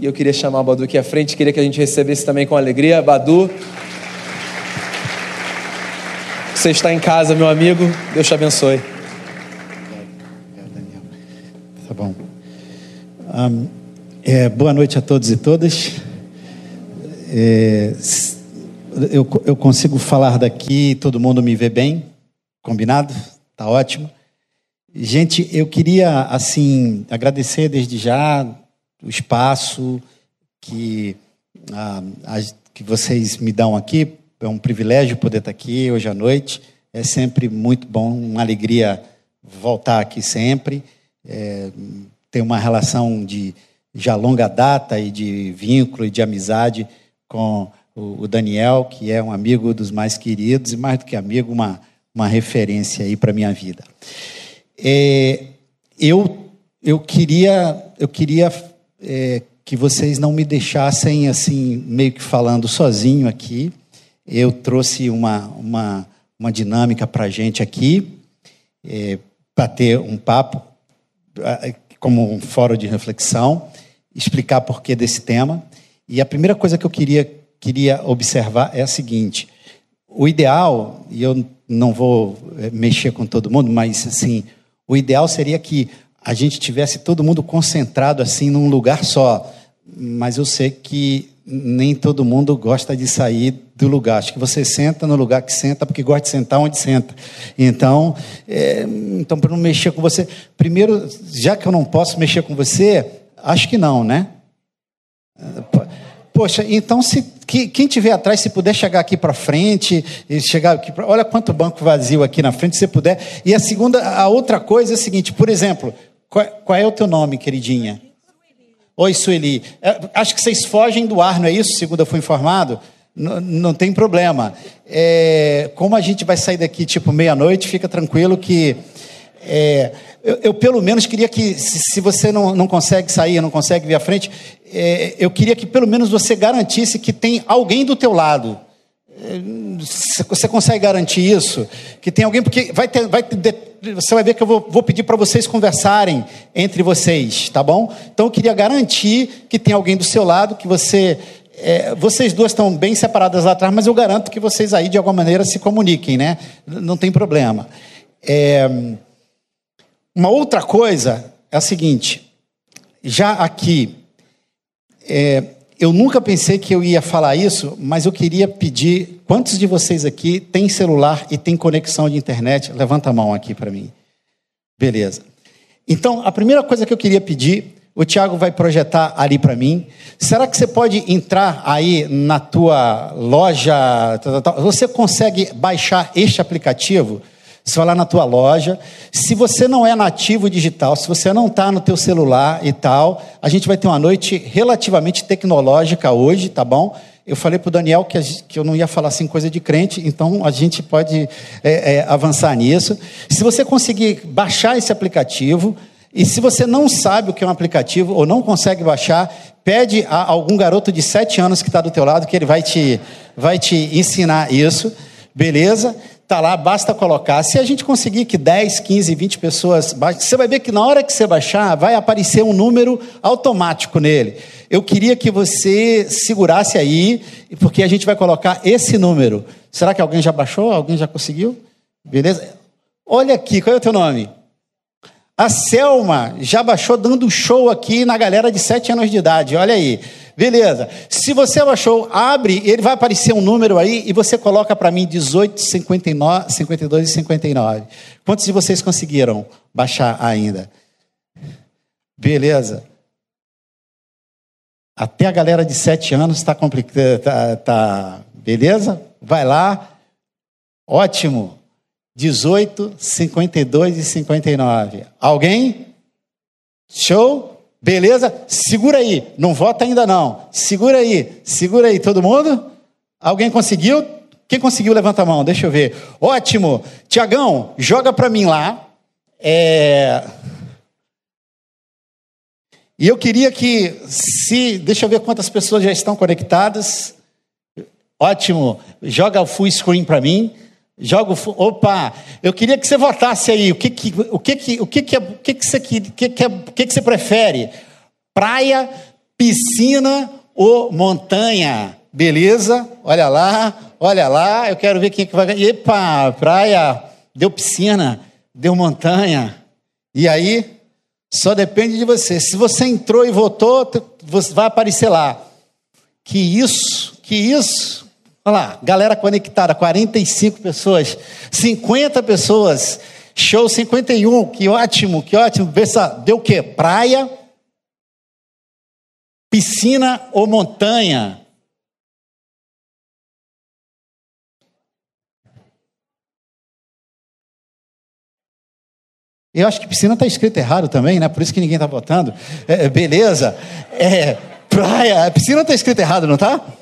E eu queria chamar o Badu aqui à frente, queria que a gente recebesse também com alegria. Badu, você está em casa, meu amigo. Deus te abençoe. Tá bom. Um, é, boa noite a todos e todas. É, eu, eu consigo falar daqui, todo mundo me vê bem? Combinado? Tá ótimo. Gente, eu queria assim agradecer desde já o espaço que, ah, que vocês me dão aqui é um privilégio poder estar aqui hoje à noite. É sempre muito bom, uma alegria voltar aqui sempre. É, ter uma relação de já longa data e de vínculo e de amizade com o Daniel, que é um amigo dos mais queridos e mais do que amigo, uma, uma referência aí para minha vida. É, eu eu queria eu queria é, que vocês não me deixassem assim meio que falando sozinho aqui eu trouxe uma, uma, uma dinâmica para a gente aqui, é, para ter um papo, como um fórum de reflexão, explicar porquê desse tema. E a primeira coisa que eu queria, queria observar é a seguinte: o ideal, e eu não vou é, mexer com todo mundo, mas assim, o ideal seria que a gente tivesse todo mundo concentrado assim num lugar só. Mas eu sei que nem todo mundo gosta de sair do lugar. Acho que você senta no lugar que senta porque gosta de sentar onde senta. Então, é, então para não mexer com você, primeiro, já que eu não posso mexer com você, acho que não, né? Poxa, então se que, quem tiver atrás, se puder chegar aqui para frente, e chegar aqui, pra, olha quanto banco vazio aqui na frente, se puder. E a segunda, a outra coisa é a seguinte, por exemplo, qual, qual é o teu nome, queridinha? Oi, Sueli. É, acho que vocês fogem do ar, não é isso? Segundo eu fui informado. Não, não tem problema. É, como a gente vai sair daqui tipo meia-noite, fica tranquilo que. É, eu, eu, pelo menos queria que, se, se, você não, não consegue sair, não consegue vir à frente, é, eu queria que pelo menos você garantisse que tem alguém do teu lado. Você consegue garantir isso? Que tem alguém, porque vai ter, vai ter, você vai ver que eu vou, vou pedir para vocês conversarem entre vocês, tá bom? Então eu queria garantir que tem alguém do seu lado, que você. É, vocês duas estão bem separadas lá atrás, mas eu garanto que vocês aí de alguma maneira se comuniquem, né? Não tem problema. É, uma outra coisa é a seguinte: já aqui. É, eu nunca pensei que eu ia falar isso, mas eu queria pedir: quantos de vocês aqui têm celular e têm conexão de internet? Levanta a mão aqui para mim. Beleza. Então, a primeira coisa que eu queria pedir, o Tiago vai projetar ali para mim. Será que você pode entrar aí na tua loja? Você consegue baixar este aplicativo? Você vai lá na tua loja. Se você não é nativo digital, se você não está no teu celular e tal, a gente vai ter uma noite relativamente tecnológica hoje, tá bom? Eu falei para o Daniel que, gente, que, eu não ia falar assim coisa de crente, então a gente pode é, é, avançar nisso. Se você conseguir baixar esse aplicativo, e se você não sabe o que é um aplicativo ou não consegue baixar, pede a algum garoto de sete anos que está do teu lado que ele vai te, vai te ensinar isso, beleza? Está lá, basta colocar. Se a gente conseguir que 10, 15, 20 pessoas baixem, você vai ver que na hora que você baixar, vai aparecer um número automático nele. Eu queria que você segurasse aí, porque a gente vai colocar esse número. Será que alguém já baixou? Alguém já conseguiu? Beleza? Olha aqui, qual é o teu nome? A Selma já baixou dando show aqui na galera de 7 anos de idade. Olha aí. Beleza. Se você baixou, abre, ele vai aparecer um número aí e você coloca para mim 18, 59, 52 e 59. Quantos de vocês conseguiram baixar ainda? Beleza. Até a galera de 7 anos está complicado. Tá, tá, beleza? Vai lá. Ótimo. 18, 52 e 59. Alguém? Show? Beleza? Segura aí. Não vota ainda não. Segura aí. Segura aí. Todo mundo? Alguém conseguiu? Quem conseguiu, levanta a mão. Deixa eu ver. Ótimo. Tiagão, joga para mim lá. É... E eu queria que, se. Deixa eu ver quantas pessoas já estão conectadas. Ótimo. Joga o full screen para mim. Joga o. Opa! Eu queria que você votasse aí. O que que, o que, que, o que, que, é, o que, que, você, que, é, o que, que você prefere? Praia, piscina ou montanha? Beleza? Olha lá, olha lá, eu quero ver quem é que vai ganhar. Epa, praia, deu piscina, deu montanha. E aí, só depende de você. Se você entrou e votou, você vai aparecer lá. Que isso, que isso. Olha lá, galera conectada, 45 pessoas, 50 pessoas. Show 51, que ótimo, que ótimo. Só, deu o quê? Praia, piscina ou montanha? Eu acho que piscina está escrito errado também, né? Por isso que ninguém está votando. É, beleza. É, praia, piscina está escrito errado, não está?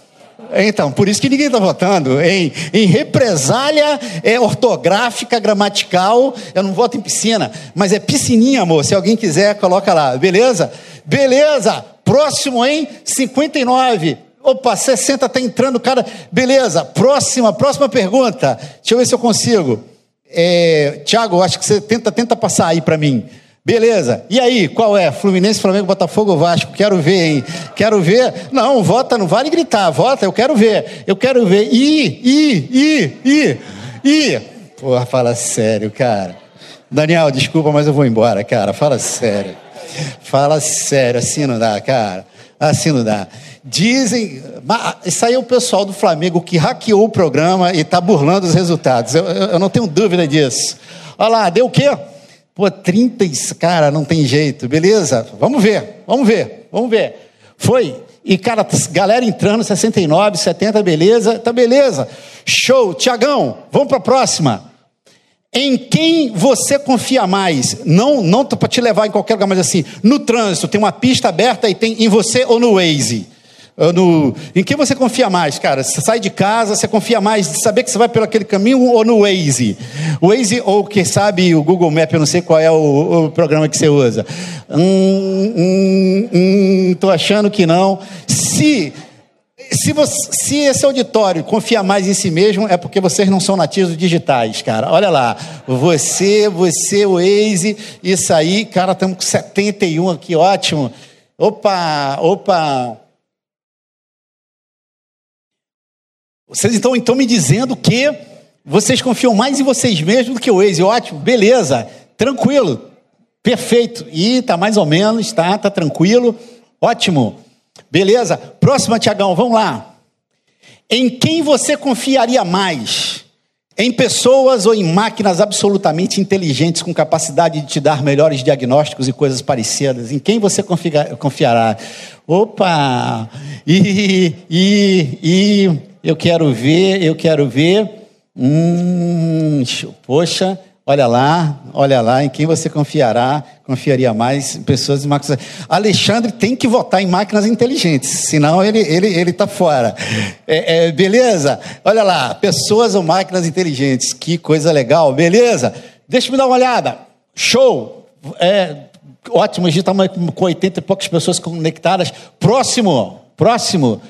Então, por isso que ninguém está votando. Em, em represália é ortográfica, gramatical, eu não voto em piscina, mas é piscininha, amor. Se alguém quiser, coloca lá. Beleza? Beleza. Próximo, hein? 59. Opa, 60 está entrando, cara. Beleza. Próxima, próxima pergunta. Deixa eu ver se eu consigo. É, Tiago, acho que você tenta, tenta passar aí para mim. Beleza. E aí, qual é? Fluminense, Flamengo, Botafogo Vasco? Quero ver, hein? Quero ver. Não, vota, não vale gritar. Vota, eu quero ver. Eu quero ver. Ih, ih, ih, ih, ih. Porra, fala sério, cara. Daniel, desculpa, mas eu vou embora, cara. Fala sério. Fala sério, assim não dá, cara. Assim não dá. Dizem, isso aí é o pessoal do Flamengo que hackeou o programa e está burlando os resultados. Eu, eu, eu, não tenho dúvida disso. Olha lá, deu o quê? Pô, 30, cara, não tem jeito, beleza? Vamos ver, vamos ver, vamos ver. Foi. E, cara, galera entrando, 69, 70, beleza, tá beleza. Show. Tiagão, vamos para a próxima. Em quem você confia mais? Não, não para te levar em qualquer lugar, mas assim, no trânsito, tem uma pista aberta e tem em você ou no Waze? No, em quem você confia mais, cara? Você sai de casa, você confia mais de saber que você vai pelo aquele caminho ou no Waze? Waze ou, quem sabe, o Google Map, eu não sei qual é o, o programa que você usa. Hum, hum, hum, tô achando que não. Se, se, você, se esse auditório confia mais em si mesmo, é porque vocês não são nativos digitais, cara. Olha lá, você, você, o Waze, isso aí, cara, estamos com 71 aqui, ótimo. Opa, opa. Vocês então estão me dizendo que vocês confiam mais em vocês mesmos do que o Waze. Ótimo, beleza, tranquilo, perfeito. E tá mais ou menos, tá, tá tranquilo, ótimo. Beleza? Próxima, Tiagão, vamos lá. Em quem você confiaria mais? Em pessoas ou em máquinas absolutamente inteligentes com capacidade de te dar melhores diagnósticos e coisas parecidas? Em quem você confiará? Opa! E, e, e eu quero ver, eu quero ver. Hum, poxa, olha lá, olha lá, em quem você confiará, confiaria mais pessoas de máquinas. Alexandre tem que votar em máquinas inteligentes, senão ele ele ele está fora. É, é, beleza? Olha lá, pessoas ou máquinas inteligentes, que coisa legal, beleza? Deixa eu dar uma olhada. Show. É, ótimo, a gente está com 80 e poucas pessoas conectadas. Próximo, próximo.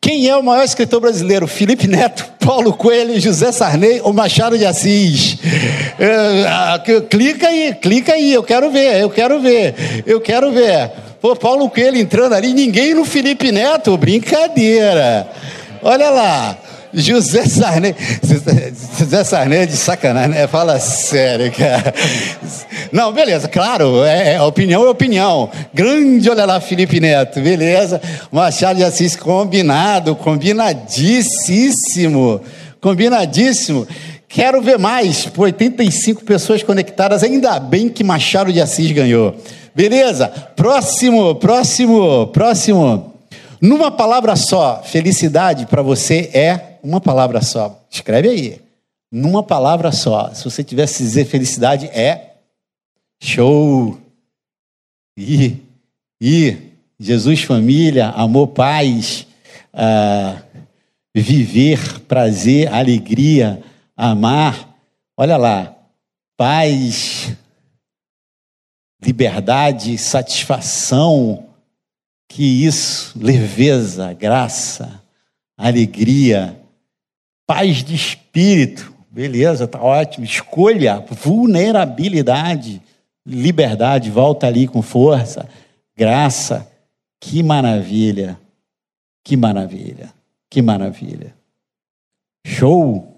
Quem é o maior escritor brasileiro? Felipe Neto, Paulo Coelho, José Sarney ou Machado de Assis? É, clica aí, clica aí, eu quero ver, eu quero ver, eu quero ver. Pô, Paulo Coelho entrando ali, ninguém no Felipe Neto, brincadeira. Olha lá. José Sarney. José Sarney é de sacanagem, né? Fala sério, cara. Não, beleza, claro, é, é, opinião é opinião. Grande, olha lá, Felipe Neto, beleza. Machado de Assis, combinado, combinadíssimo. Combinadíssimo. Quero ver mais, por 85 pessoas conectadas, ainda bem que Machado de Assis ganhou. Beleza? Próximo, próximo, próximo. Numa palavra só, felicidade para você é uma palavra só. Escreve aí. Numa palavra só. Se você tivesse dizer felicidade, é show. E, e Jesus, família, amor, paz, ah, viver, prazer, alegria, amar. Olha lá. Paz, liberdade, satisfação. Que isso, leveza, graça, alegria Paz de espírito, beleza, tá ótimo. Escolha, vulnerabilidade, liberdade, volta ali com força, graça, Que maravilha! Que maravilha! Que maravilha! Show!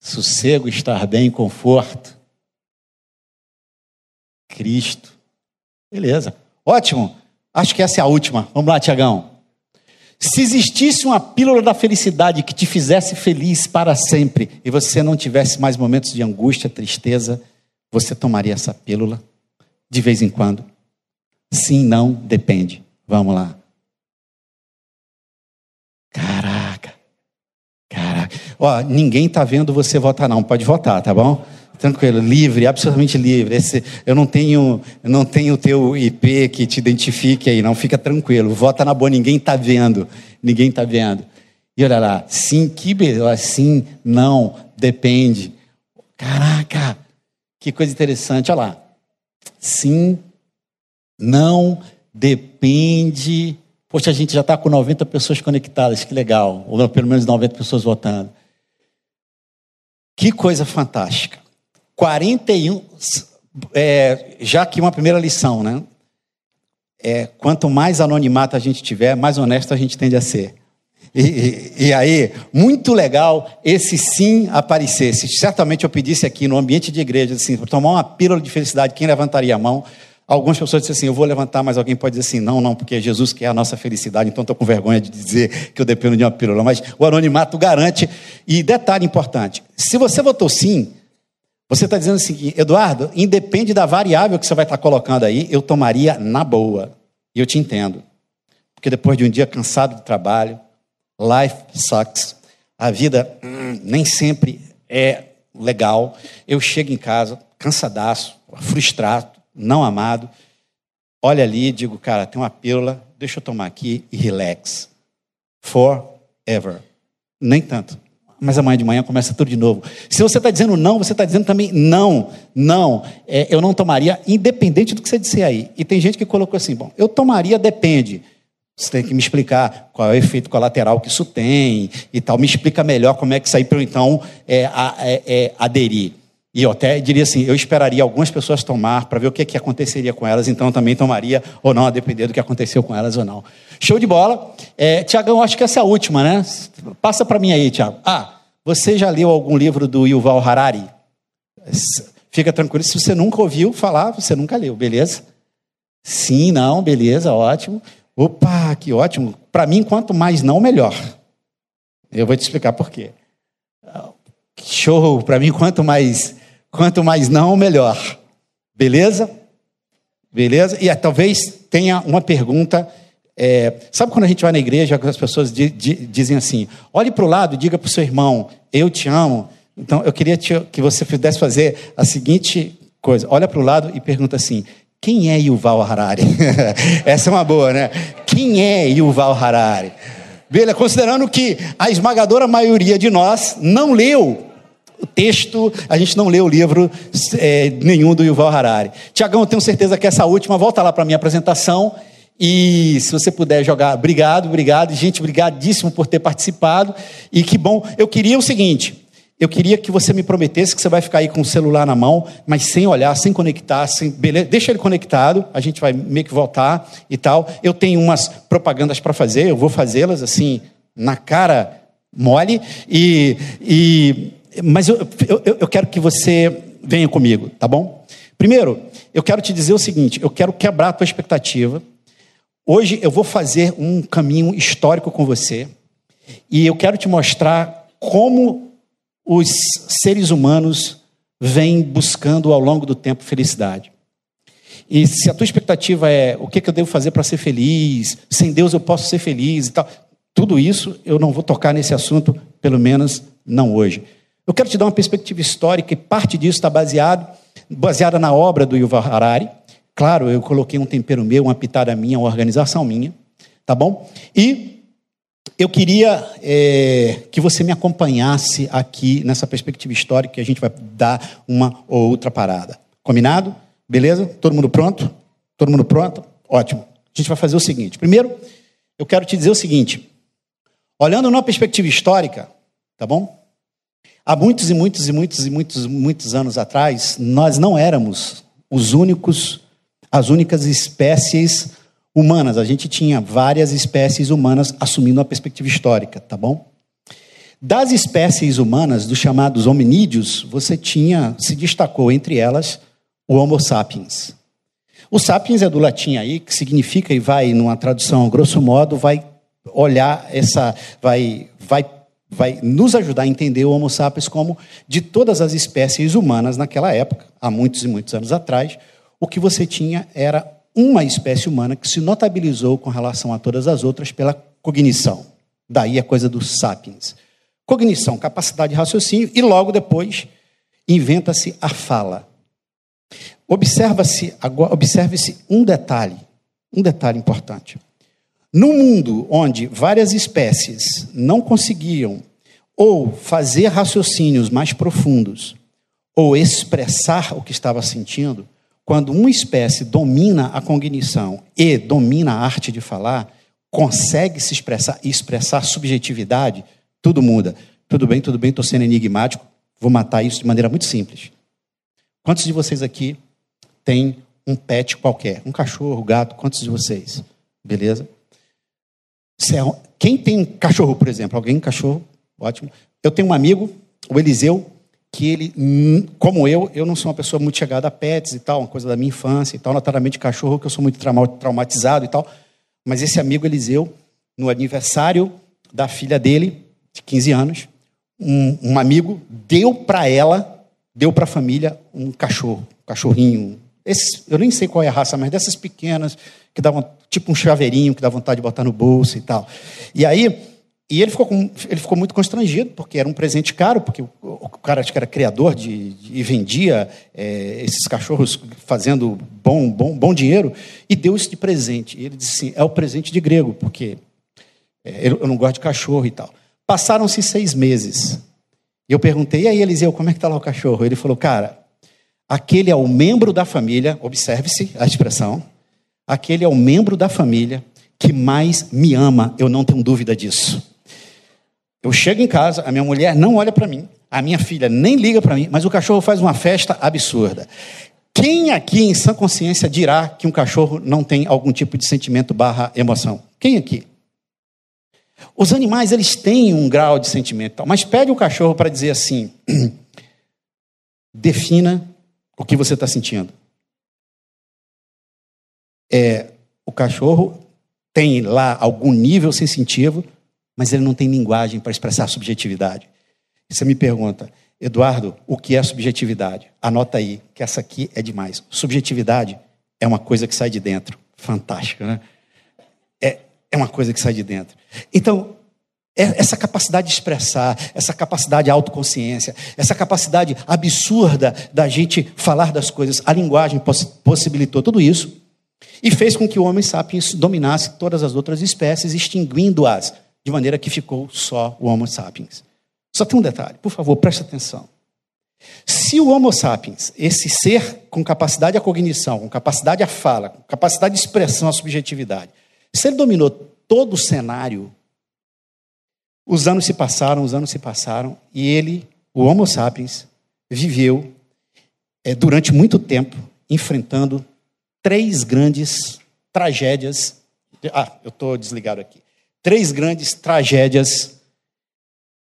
Sossego, estar bem, conforto. Cristo. Beleza. Ótimo. Acho que essa é a última. Vamos lá, Tiagão. Se existisse uma pílula da felicidade que te fizesse feliz para sempre e você não tivesse mais momentos de angústia, tristeza, você tomaria essa pílula de vez em quando? Sim, não, depende. Vamos lá. Caraca. Caraca. Ó, ninguém está vendo você votar não, pode votar, tá bom? Tranquilo, livre, absolutamente livre. Esse, eu não tenho, não tenho o teu IP que te identifique aí, não. Fica tranquilo. Vota na boa, ninguém está vendo. Ninguém está vendo. E olha lá, sim, que sim, não, depende. Caraca, que coisa interessante. Olha lá. Sim, não, depende. Poxa, a gente já está com 90 pessoas conectadas, que legal. Ou pelo menos 90 pessoas votando. Que coisa fantástica. 41, é, já que uma primeira lição, né? É, quanto mais anonimato a gente tiver, mais honesto a gente tende a ser. E, e, e, aí, muito legal esse sim aparecesse. Certamente eu pedisse aqui no ambiente de igreja, assim, para tomar uma pílula de felicidade, quem levantaria a mão? Algumas pessoas dizem assim, eu vou levantar, mas alguém pode dizer assim, não, não, porque Jesus que é a nossa felicidade, então estou com vergonha de dizer que eu dependo de uma pílula. Mas o anonimato garante. E detalhe importante, se você votou sim, você está dizendo assim, Eduardo, independe da variável que você vai estar tá colocando aí, eu tomaria na boa. E eu te entendo. Porque depois de um dia cansado do trabalho, life sucks, a vida hum, nem sempre é legal. Eu chego em casa, cansadaço, frustrado, não amado. Olha ali e digo, cara, tem uma pílula, deixa eu tomar aqui e relax. Forever. Nem tanto mas amanhã de manhã começa tudo de novo. Se você está dizendo não, você está dizendo também não, não, é, eu não tomaria, independente do que você disser aí. E tem gente que colocou assim: bom, eu tomaria, depende. Você tem que me explicar qual é o efeito colateral que isso tem e tal. Me explica melhor como é que aí para eu então é, é, é, aderir. E eu até diria assim: eu esperaria algumas pessoas tomar para ver o que, que aconteceria com elas, então também tomaria ou não, a depender do que aconteceu com elas ou não. Show de bola. É, Tiagão, acho que essa é a última, né? Passa para mim aí, Tiago. Ah, você já leu algum livro do Yuval Harari? Fica tranquilo, se você nunca ouviu falar, você nunca leu, beleza? Sim, não, beleza, ótimo. Opa, que ótimo. Para mim, quanto mais não, melhor. Eu vou te explicar por quê. Show, para mim, quanto mais, quanto mais não, melhor. Beleza? Beleza? E talvez tenha uma pergunta é, sabe quando a gente vai na igreja, as pessoas di, di, dizem assim: olhe para o lado e diga para o seu irmão, eu te amo. Então, eu queria te, que você pudesse fazer a seguinte coisa: olha para o lado e pergunta assim: quem é Yuval Harari? Essa é uma boa, né? Quem é Yuval Harari? Beleza, considerando que a esmagadora maioria de nós não leu texto, a gente não leu o livro é, nenhum do Yuval Harari. Tiagão, eu tenho certeza que essa última, volta lá para a minha apresentação e se você puder jogar, obrigado, obrigado. Gente, obrigadíssimo por ter participado. E que bom. Eu queria o seguinte: eu queria que você me prometesse que você vai ficar aí com o celular na mão, mas sem olhar, sem conectar, sem, beleza, deixa ele conectado, a gente vai meio que voltar e tal. Eu tenho umas propagandas para fazer, eu vou fazê-las assim, na cara mole, e, e mas eu, eu, eu quero que você venha comigo, tá bom? Primeiro, eu quero te dizer o seguinte: eu quero quebrar a tua expectativa. Hoje eu vou fazer um caminho histórico com você e eu quero te mostrar como os seres humanos vêm buscando ao longo do tempo felicidade. E se a tua expectativa é o que, eu devo fazer para ser feliz, sem Deus eu posso ser feliz e tal, tudo isso eu não vou tocar nesse assunto, pelo menos não hoje. Eu quero te dar uma perspectiva histórica e parte disso está baseado, baseada na obra do Yuval Harari, Claro, eu coloquei um tempero meu, uma pitada minha, uma organização minha, tá bom? E eu queria é, que você me acompanhasse aqui nessa perspectiva histórica que a gente vai dar uma ou outra parada. Combinado? Beleza? Todo mundo pronto? Todo mundo pronto? Ótimo. A gente vai fazer o seguinte. Primeiro, eu quero te dizer o seguinte. Olhando numa perspectiva histórica, tá bom? Há muitos e muitos e muitos e muitos muitos anos atrás, nós não éramos os únicos as únicas espécies humanas. A gente tinha várias espécies humanas assumindo uma perspectiva histórica, tá bom? Das espécies humanas, dos chamados hominídeos, você tinha, se destacou entre elas o Homo sapiens. O sapiens é do latim aí, que significa, e vai, numa tradução grosso modo, vai olhar essa, vai, vai, vai nos ajudar a entender o Homo sapiens como, de todas as espécies humanas naquela época, há muitos e muitos anos atrás, o que você tinha era uma espécie humana que se notabilizou com relação a todas as outras pela cognição. Daí a coisa dos sapiens. Cognição, capacidade de raciocínio, e logo depois inventa-se a fala. Observa-se, observe-se um detalhe, um detalhe importante. No mundo onde várias espécies não conseguiam ou fazer raciocínios mais profundos, ou expressar o que estava sentindo, quando uma espécie domina a cognição e domina a arte de falar, consegue se expressar e expressar subjetividade, tudo muda. Tudo bem, tudo bem, estou sendo enigmático, vou matar isso de maneira muito simples. Quantos de vocês aqui têm um pet qualquer? Um cachorro, um gato? Quantos de vocês? Beleza? É quem tem cachorro, por exemplo? Alguém cachorro? Ótimo. Eu tenho um amigo, o Eliseu, que ele, hum, como eu, eu não sou uma pessoa muito chegada a pets e tal, uma coisa da minha infância e tal, naturalmente cachorro, que eu sou muito traumatizado e tal. Mas esse amigo Eliseu, no aniversário da filha dele, de 15 anos, um, um amigo deu para ela, deu para a família um cachorro, um cachorrinho. Esse, eu nem sei qual é a raça, mas dessas pequenas, que davam tipo um chaveirinho, que dá vontade de botar no bolso e tal. E aí, e ele ficou, com, ele ficou muito constrangido, porque era um presente caro, porque o, o cara acho que era criador de, de e vendia é, esses cachorros fazendo bom, bom, bom dinheiro, e deu isso de presente. E ele disse assim: é o presente de grego, porque é, eu não gosto de cachorro e tal. Passaram-se seis meses. E eu perguntei, e aí, Eliseu, como é que está lá o cachorro? Ele falou, cara, aquele é o membro da família, observe-se a expressão, aquele é o membro da família que mais me ama, eu não tenho dúvida disso. Eu chego em casa, a minha mulher não olha para mim, a minha filha nem liga para mim, mas o cachorro faz uma festa absurda. Quem aqui em sã consciência dirá que um cachorro não tem algum tipo de sentimento barra emoção? Quem aqui? Os animais, eles têm um grau de sentimento, mas pede o cachorro para dizer assim: defina o que você está sentindo. É, o cachorro tem lá algum nível sensitivo, mas ele não tem linguagem para expressar subjetividade. Você me pergunta, Eduardo, o que é subjetividade? Anota aí, que essa aqui é demais. Subjetividade é uma coisa que sai de dentro. Fantástico, né? É, é uma coisa que sai de dentro. Então, essa capacidade de expressar, essa capacidade de autoconsciência, essa capacidade absurda da gente falar das coisas, a linguagem possibilitou tudo isso e fez com que o Homem sapiens dominasse todas as outras espécies, extinguindo-as, de maneira que ficou só o Homo sapiens. Só tem um detalhe, por favor, preste atenção. Se o Homo sapiens, esse ser com capacidade à cognição, com capacidade à fala, com capacidade de expressão à subjetividade, se ele dominou todo o cenário, os anos se passaram, os anos se passaram, e ele, o Homo sapiens, viveu é, durante muito tempo enfrentando três grandes tragédias. Ah, eu estou desligado aqui. Três grandes tragédias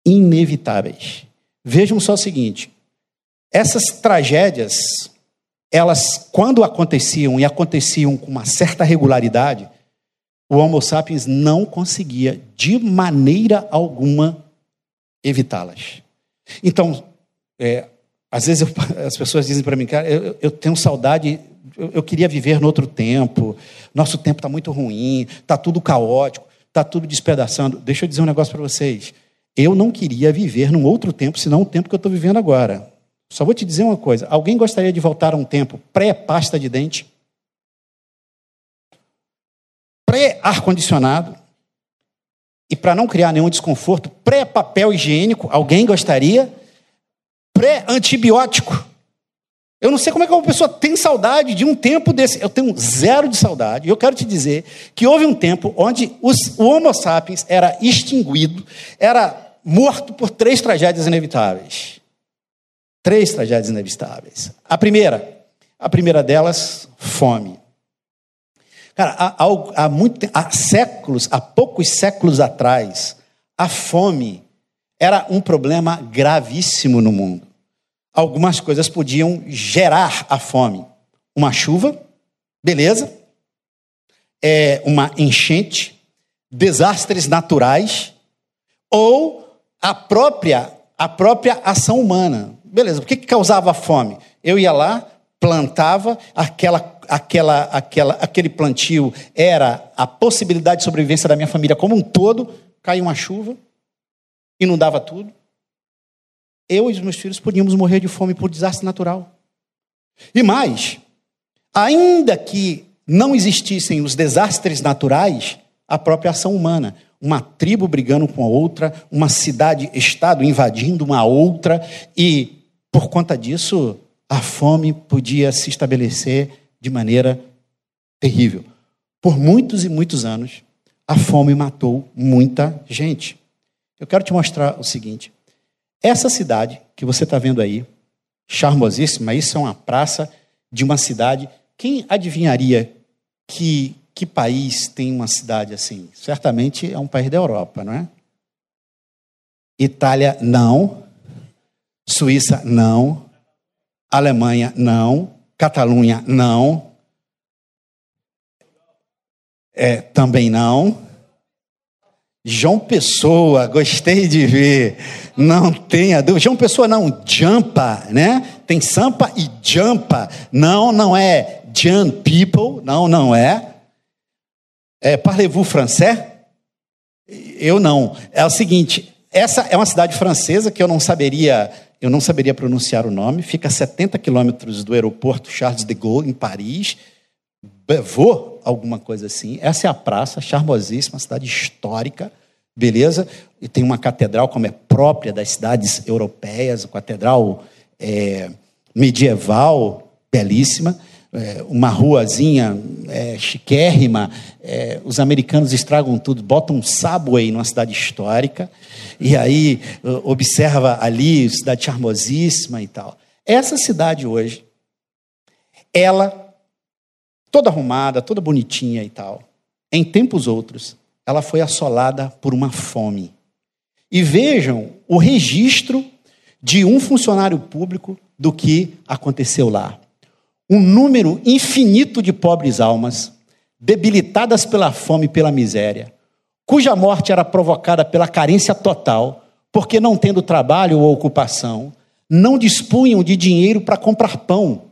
inevitáveis. Vejam só o seguinte: essas tragédias, elas, quando aconteciam e aconteciam com uma certa regularidade, o Homo sapiens não conseguia, de maneira alguma, evitá-las. Então, é, às vezes eu, as pessoas dizem para mim, cara, eu, eu tenho saudade, eu, eu, queria viver no outro tempo, nosso tempo está muito ruim, está tudo caótico, está tudo despedaçando. Deixa eu dizer um negócio para vocês. Eu não queria viver num outro tempo, senão o tempo que eu estou vivendo agora. Só vou te dizer uma coisa: alguém gostaria de voltar a um tempo pré-pasta de dente? Pré-ar-condicionado e para não criar nenhum desconforto, pré-papel higiênico, alguém gostaria? Pré-antibiótico. Eu não sei como é que uma pessoa tem saudade de um tempo desse. Eu tenho zero de saudade. Eu quero te dizer que houve um tempo onde os, o Homo sapiens era extinguido, era morto por três tragédias inevitáveis. Três tragédias inevitáveis. A primeira, a primeira delas, fome. Cara, há, há, muito, há séculos, há poucos séculos atrás, a fome era um problema gravíssimo no mundo. Algumas coisas podiam gerar a fome. Uma chuva, beleza. É uma enchente, desastres naturais ou a própria a própria ação humana. Beleza, por que, que causava fome? Eu ia lá, plantava, aquela, aquela, aquela, aquele plantio era a possibilidade de sobrevivência da minha família como um todo, caiu uma chuva, inundava tudo. Eu e os meus filhos podíamos morrer de fome por desastre natural. E mais, ainda que não existissem os desastres naturais, a própria ação humana uma tribo brigando com a outra, uma cidade-estado invadindo uma outra, e por conta disso, a fome podia se estabelecer de maneira terrível. Por muitos e muitos anos, a fome matou muita gente. Eu quero te mostrar o seguinte: essa cidade que você está vendo aí, charmosíssima, isso é uma praça de uma cidade. Quem adivinharia que que país tem uma cidade assim? Certamente é um país da Europa, não é? Itália, não. Suíça, não. Alemanha, não. Catalunha, não. É, também não. João Pessoa, gostei de ver. Não tenha dúvida. João Pessoa não, Jampa, né? Tem Sampa e Jampa. Não, não é Jan People. Não, não é. É, Parlez-vous français? Eu não. É o seguinte, essa é uma cidade francesa que eu não saberia, eu não saberia pronunciar o nome. Fica a 70 quilômetros do aeroporto Charles de Gaulle, em Paris. Vou, alguma coisa assim. Essa é a praça, charmosíssima, cidade histórica, beleza? E tem uma catedral, como é própria das cidades europeias, catedral é, medieval, belíssima é, uma ruazinha é, chiquérrima, é, os americanos estragam tudo, botam um subway numa cidade histórica, e aí observa ali, cidade charmosíssima e tal. Essa cidade hoje, ela, toda arrumada, toda bonitinha e tal, em tempos outros, ela foi assolada por uma fome. E vejam o registro de um funcionário público do que aconteceu lá um número infinito de pobres almas, debilitadas pela fome e pela miséria, cuja morte era provocada pela carência total, porque não tendo trabalho ou ocupação, não dispunham de dinheiro para comprar pão,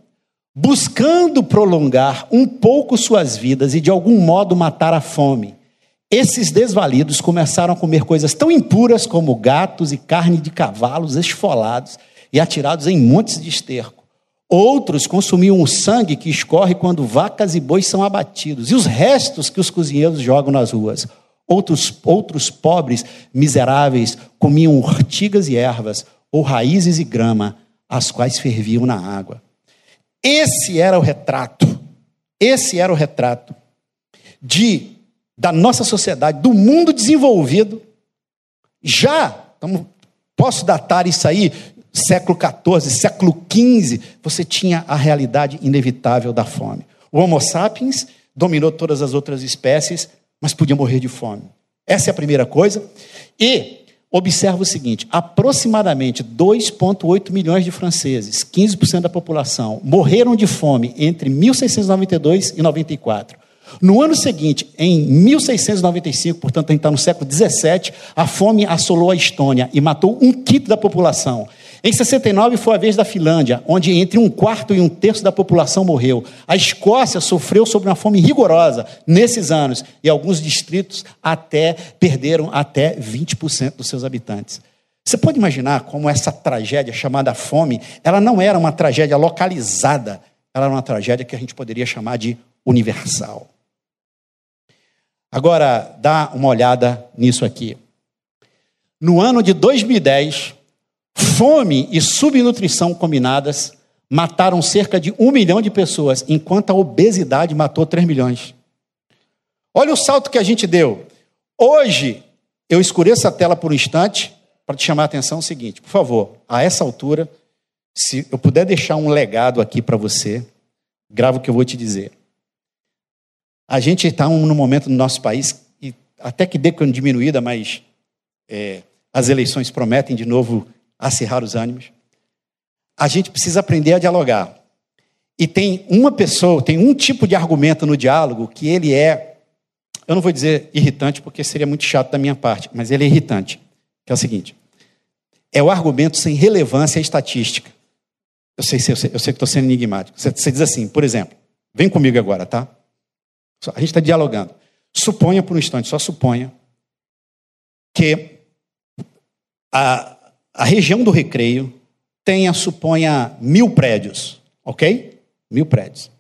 buscando prolongar um pouco suas vidas e de algum modo matar a fome. Esses desvalidos começaram a comer coisas tão impuras como gatos e carne de cavalos esfolados e atirados em montes de esterco Outros consumiam o sangue que escorre quando vacas e bois são abatidos, e os restos que os cozinheiros jogam nas ruas. Outros, outros pobres, miseráveis, comiam urtigas e ervas, ou raízes e grama, as quais ferviam na água. Esse era o retrato, esse era o retrato de da nossa sociedade, do mundo desenvolvido. Já, posso datar isso aí século XIV, século XV, você tinha a realidade inevitável da fome. O Homo sapiens dominou todas as outras espécies, mas podia morrer de fome. Essa é a primeira coisa. E observa o seguinte: aproximadamente 2,8 milhões de franceses, 15% da população, morreram de fome entre 1692 e 94. No ano seguinte, em 1695, portanto, a gente está no século 17, a fome assolou a Estônia e matou um quinto da população. Em 69 foi a vez da Finlândia, onde entre um quarto e um terço da população morreu. A Escócia sofreu sob uma fome rigorosa nesses anos e alguns distritos até perderam até 20% dos seus habitantes. Você pode imaginar como essa tragédia chamada fome, ela não era uma tragédia localizada, ela era uma tragédia que a gente poderia chamar de universal. Agora, dá uma olhada nisso aqui. No ano de 2010, Fome e subnutrição combinadas mataram cerca de um milhão de pessoas, enquanto a obesidade matou 3 milhões. Olha o salto que a gente deu. Hoje, eu escureço a tela por um instante para te chamar a atenção o seguinte, por favor, a essa altura, se eu puder deixar um legado aqui para você, grava o que eu vou te dizer. A gente está um, num momento no nosso país, e até que dê diminuída, mas é, as eleições prometem de novo acirrar os ânimos. A gente precisa aprender a dialogar. E tem uma pessoa, tem um tipo de argumento no diálogo que ele é, eu não vou dizer irritante, porque seria muito chato da minha parte, mas ele é irritante. Que é o seguinte: é o argumento sem relevância estatística. Eu sei, eu sei, eu sei que estou sendo enigmático. Você, você diz assim, por exemplo, vem comigo agora, tá? A gente está dialogando. Suponha por um instante, só suponha, que a, a região do recreio tenha, suponha, mil prédios, ok? Mil prédios.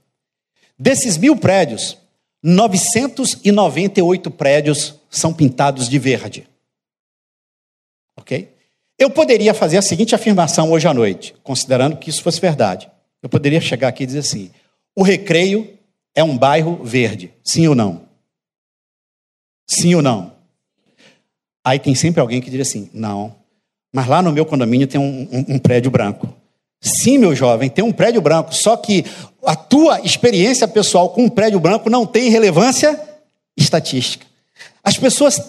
Desses mil prédios, 998 prédios são pintados de verde. Ok? Eu poderia fazer a seguinte afirmação hoje à noite, considerando que isso fosse verdade. Eu poderia chegar aqui e dizer assim: o recreio é um bairro verde, sim ou não? Sim ou não? Aí tem sempre alguém que diz assim: não, mas lá no meu condomínio tem um, um, um prédio branco. Sim, meu jovem, tem um prédio branco, só que a tua experiência pessoal com um prédio branco não tem relevância estatística. As pessoas,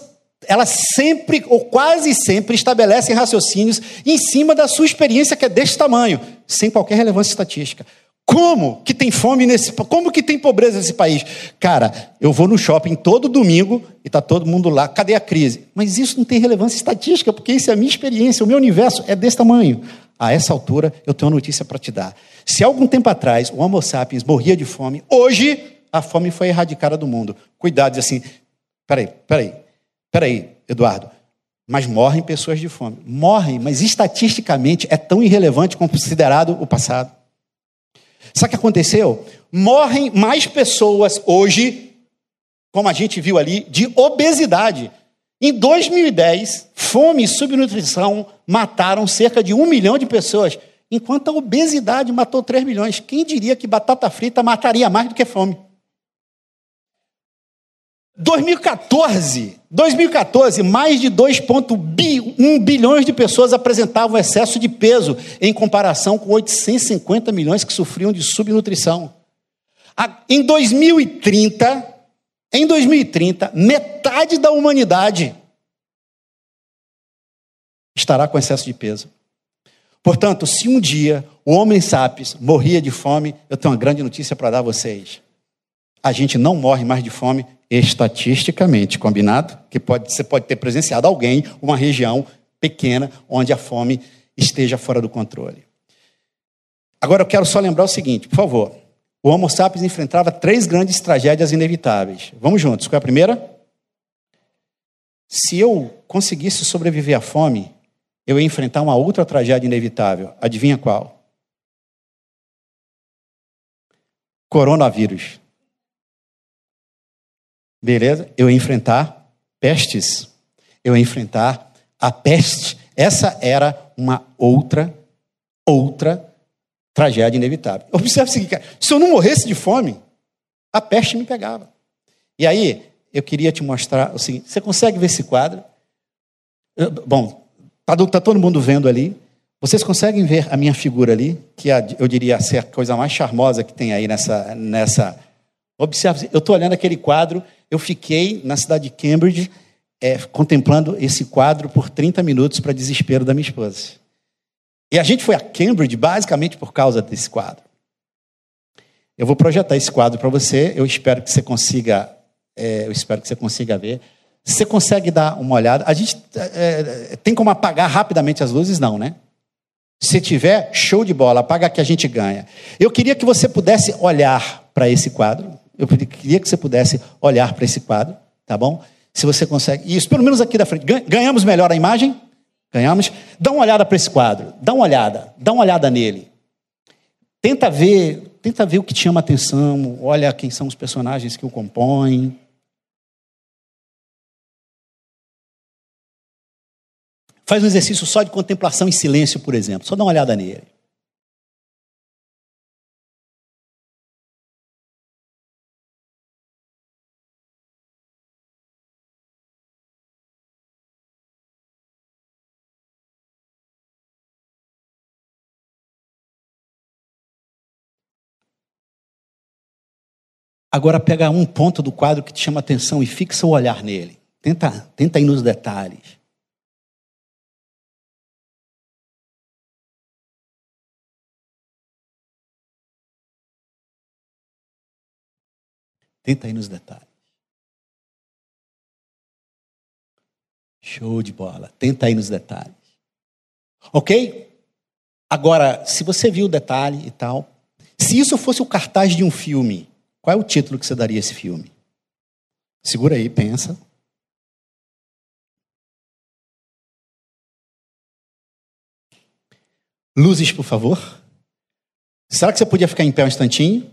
elas sempre ou quase sempre estabelecem raciocínios em cima da sua experiência que é deste tamanho, sem qualquer relevância estatística. Como que tem fome nesse Como que tem pobreza nesse país? Cara, eu vou no shopping todo domingo e está todo mundo lá. Cadê a crise? Mas isso não tem relevância estatística, porque isso é a minha experiência, o meu universo é desse tamanho. A essa altura, eu tenho uma notícia para te dar. Se algum tempo atrás o Homo sapiens morria de fome, hoje a fome foi erradicada do mundo. Cuidado, assim: peraí, peraí, peraí, Eduardo. Mas morrem pessoas de fome. Morrem, mas estatisticamente é tão irrelevante considerado o passado. Sabe o que aconteceu? Morrem mais pessoas hoje, como a gente viu ali, de obesidade. Em 2010, fome e subnutrição mataram cerca de um milhão de pessoas, enquanto a obesidade matou 3 milhões. Quem diria que batata frita mataria mais do que fome? 2014, 2014, mais de 2,1 bilhões de pessoas apresentavam excesso de peso, em comparação com 850 milhões que sofriam de subnutrição. Em 2030, em 2030, metade da humanidade estará com excesso de peso. Portanto, se um dia o homem sapiens morria de fome, eu tenho uma grande notícia para dar a vocês. A gente não morre mais de fome estatisticamente, combinado? Que pode, você pode ter presenciado alguém, uma região pequena, onde a fome esteja fora do controle. Agora eu quero só lembrar o seguinte, por favor. O Homo sapiens enfrentava três grandes tragédias inevitáveis. Vamos juntos. Qual é a primeira? Se eu conseguisse sobreviver à fome, eu ia enfrentar uma outra tragédia inevitável. Adivinha qual? Coronavírus. Beleza? Eu ia enfrentar pestes. Eu ia enfrentar a peste. Essa era uma outra, outra tragédia inevitável. Observe o seguinte, se eu não morresse de fome, a peste me pegava. E aí, eu queria te mostrar o seguinte: você consegue ver esse quadro? Bom, está tá todo mundo vendo ali. Vocês conseguem ver a minha figura ali, que é, eu diria ser a coisa mais charmosa que tem aí nessa. nessa... Observe, eu estou olhando aquele quadro eu fiquei na cidade de Cambridge é, contemplando esse quadro por 30 minutos para desespero da minha esposa. E a gente foi a Cambridge basicamente por causa desse quadro. Eu vou projetar esse quadro para você. Eu espero que você consiga, é, eu espero que você consiga ver. Você consegue dar uma olhada? A gente é, é tem como apagar rapidamente as luzes? Não, né? Se tiver, show de bola, apaga que a gente ganha. Eu queria que você pudesse olhar para esse quadro. Eu queria que você pudesse olhar para esse quadro, tá bom? Se você consegue. Isso, pelo menos aqui da frente. Ganhamos melhor a imagem? Ganhamos? Dá uma olhada para esse quadro. Dá uma olhada. Dá uma olhada nele. Tenta ver, tenta ver o que te chama atenção. Olha quem são os personagens que o compõem. Faz um exercício só de contemplação em silêncio, por exemplo. Só dá uma olhada nele. Agora pega um ponto do quadro que te chama atenção e fixa o olhar nele. Tenta, tenta ir nos detalhes. Tenta ir nos detalhes. Show de bola. Tenta ir nos detalhes. Ok? Agora, se você viu o detalhe e tal, se isso fosse o cartaz de um filme, qual é o título que você daria a esse filme? Segura aí, pensa. Luzes, por favor. Será que você podia ficar em pé um instantinho?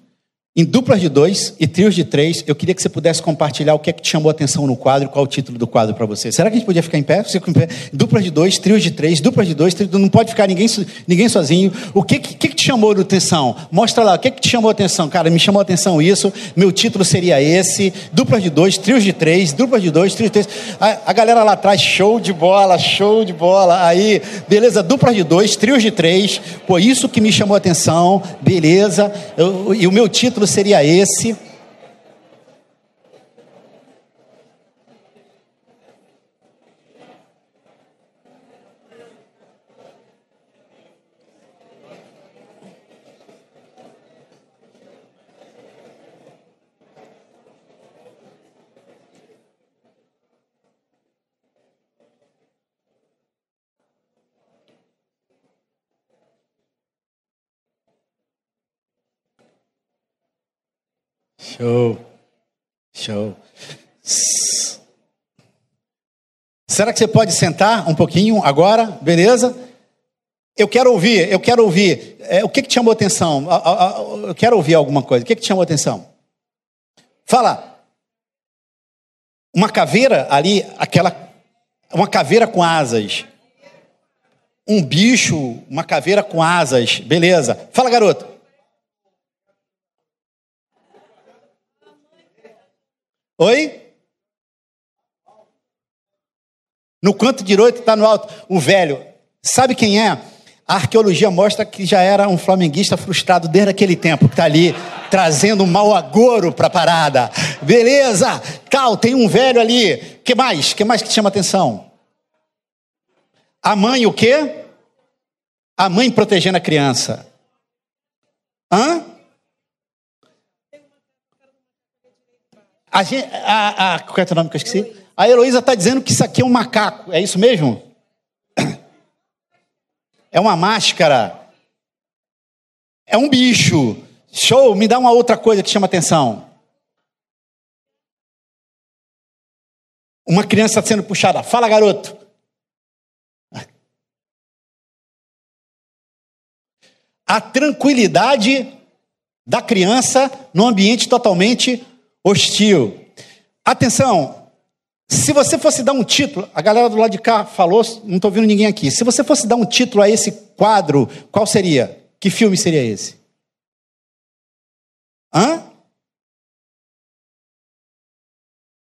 Em duplas de dois e trios de três, eu queria que você pudesse compartilhar o que é que te chamou a atenção no quadro, qual é o título do quadro para você. Será que a gente podia ficar em pé? Duplas de dois, trios de três, duplas de dois, trios, não pode ficar ninguém, ninguém sozinho. O que, que, que te chamou a atenção? Mostra lá, o que, que te chamou a atenção? Cara, me chamou a atenção isso, meu título seria esse, duplas de dois, trios de três, duplas de dois, trios de três. A, a galera lá atrás, show de bola, show de bola. Aí, beleza, duplas de dois, trios de três, pô, isso que me chamou a atenção, beleza. Eu, e o meu título seria esse. Show. Show. Será que você pode sentar um pouquinho agora? Beleza? Eu quero ouvir, eu quero ouvir. É, o que, que te chamou atenção? Eu quero ouvir alguma coisa. O que, que te chamou atenção? Fala. Uma caveira ali, aquela. Uma caveira com asas. Um bicho, uma caveira com asas. Beleza. Fala, garoto. Oi? No canto direito está no alto. O velho. Sabe quem é? A arqueologia mostra que já era um flamenguista frustrado desde aquele tempo, que está ali trazendo um mau agouro para a parada. Beleza, tal, tem um velho ali. que mais? que mais que te chama atenção? A mãe o quê? A mãe protegendo a criança. Hã? A, gente, a, a, qual é o nome que eu esqueci? A Heloísa está dizendo que isso aqui é um macaco. É isso mesmo? É uma máscara. É um bicho. Show, me dá uma outra coisa que chama atenção. Uma criança sendo puxada. Fala, garoto. A tranquilidade da criança no ambiente totalmente hostil. Atenção, se você fosse dar um título, a galera do lado de cá falou, não estou vendo ninguém aqui. Se você fosse dar um título a esse quadro, qual seria? Que filme seria esse? Hã?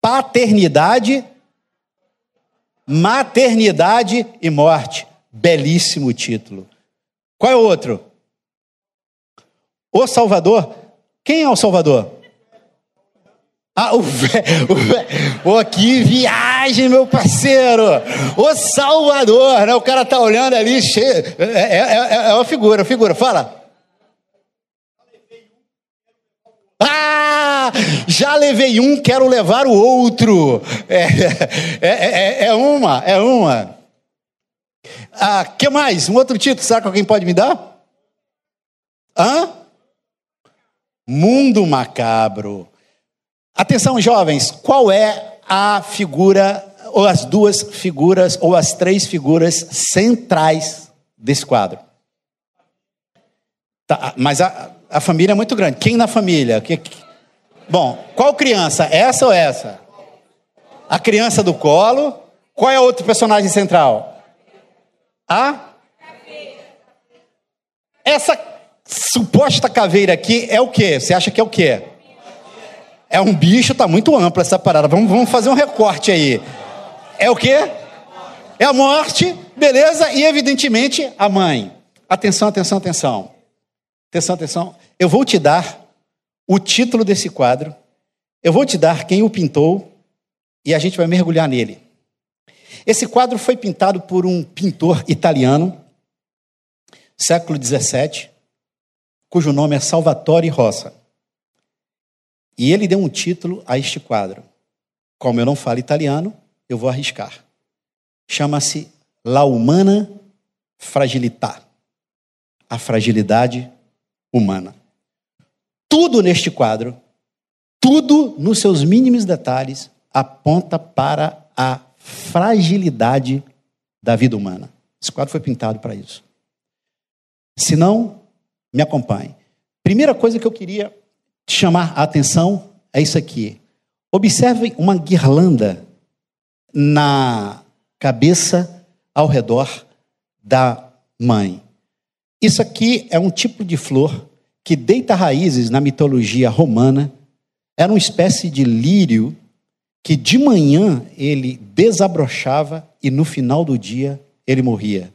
Paternidade, maternidade e morte. Belíssimo título. Qual é o outro? O Salvador. Quem é o Salvador? Ah, o velho, oh, que viagem, meu parceiro! O Salvador, né? O cara tá olhando ali, cheio. É, é, é, é uma figura, figura, fala. Ah, já levei um, quero levar o outro. É, é, é, é uma, é uma. Ah, que mais? Um outro título, será que alguém pode me dar? Hã? Mundo macabro. Atenção, jovens, qual é a figura, ou as duas figuras, ou as três figuras centrais desse quadro? Tá, mas a, a família é muito grande. Quem na família? Que, que... Bom, qual criança? Essa ou essa? A criança do colo. Qual é o outro personagem central? A? Essa suposta caveira aqui é o quê? Você acha que é o quê? É um bicho, tá muito ampla essa parada. Vamos, vamos fazer um recorte aí. É o quê? É a morte, beleza? E evidentemente a mãe. Atenção, atenção, atenção. Atenção, atenção. Eu vou te dar o título desse quadro, eu vou te dar quem o pintou e a gente vai mergulhar nele. Esse quadro foi pintado por um pintor italiano, século XVII, cujo nome é Salvatore Rosa. E ele deu um título a este quadro. Como eu não falo italiano, eu vou arriscar. Chama-se La Humana Fragilità a fragilidade humana. Tudo neste quadro, tudo nos seus mínimos detalhes, aponta para a fragilidade da vida humana. Esse quadro foi pintado para isso. Se não, me acompanhe. Primeira coisa que eu queria chamar a atenção é isso aqui. Observe uma guirlanda na cabeça ao redor da mãe. Isso aqui é um tipo de flor que deita raízes na mitologia romana. Era uma espécie de lírio que de manhã ele desabrochava e no final do dia ele morria.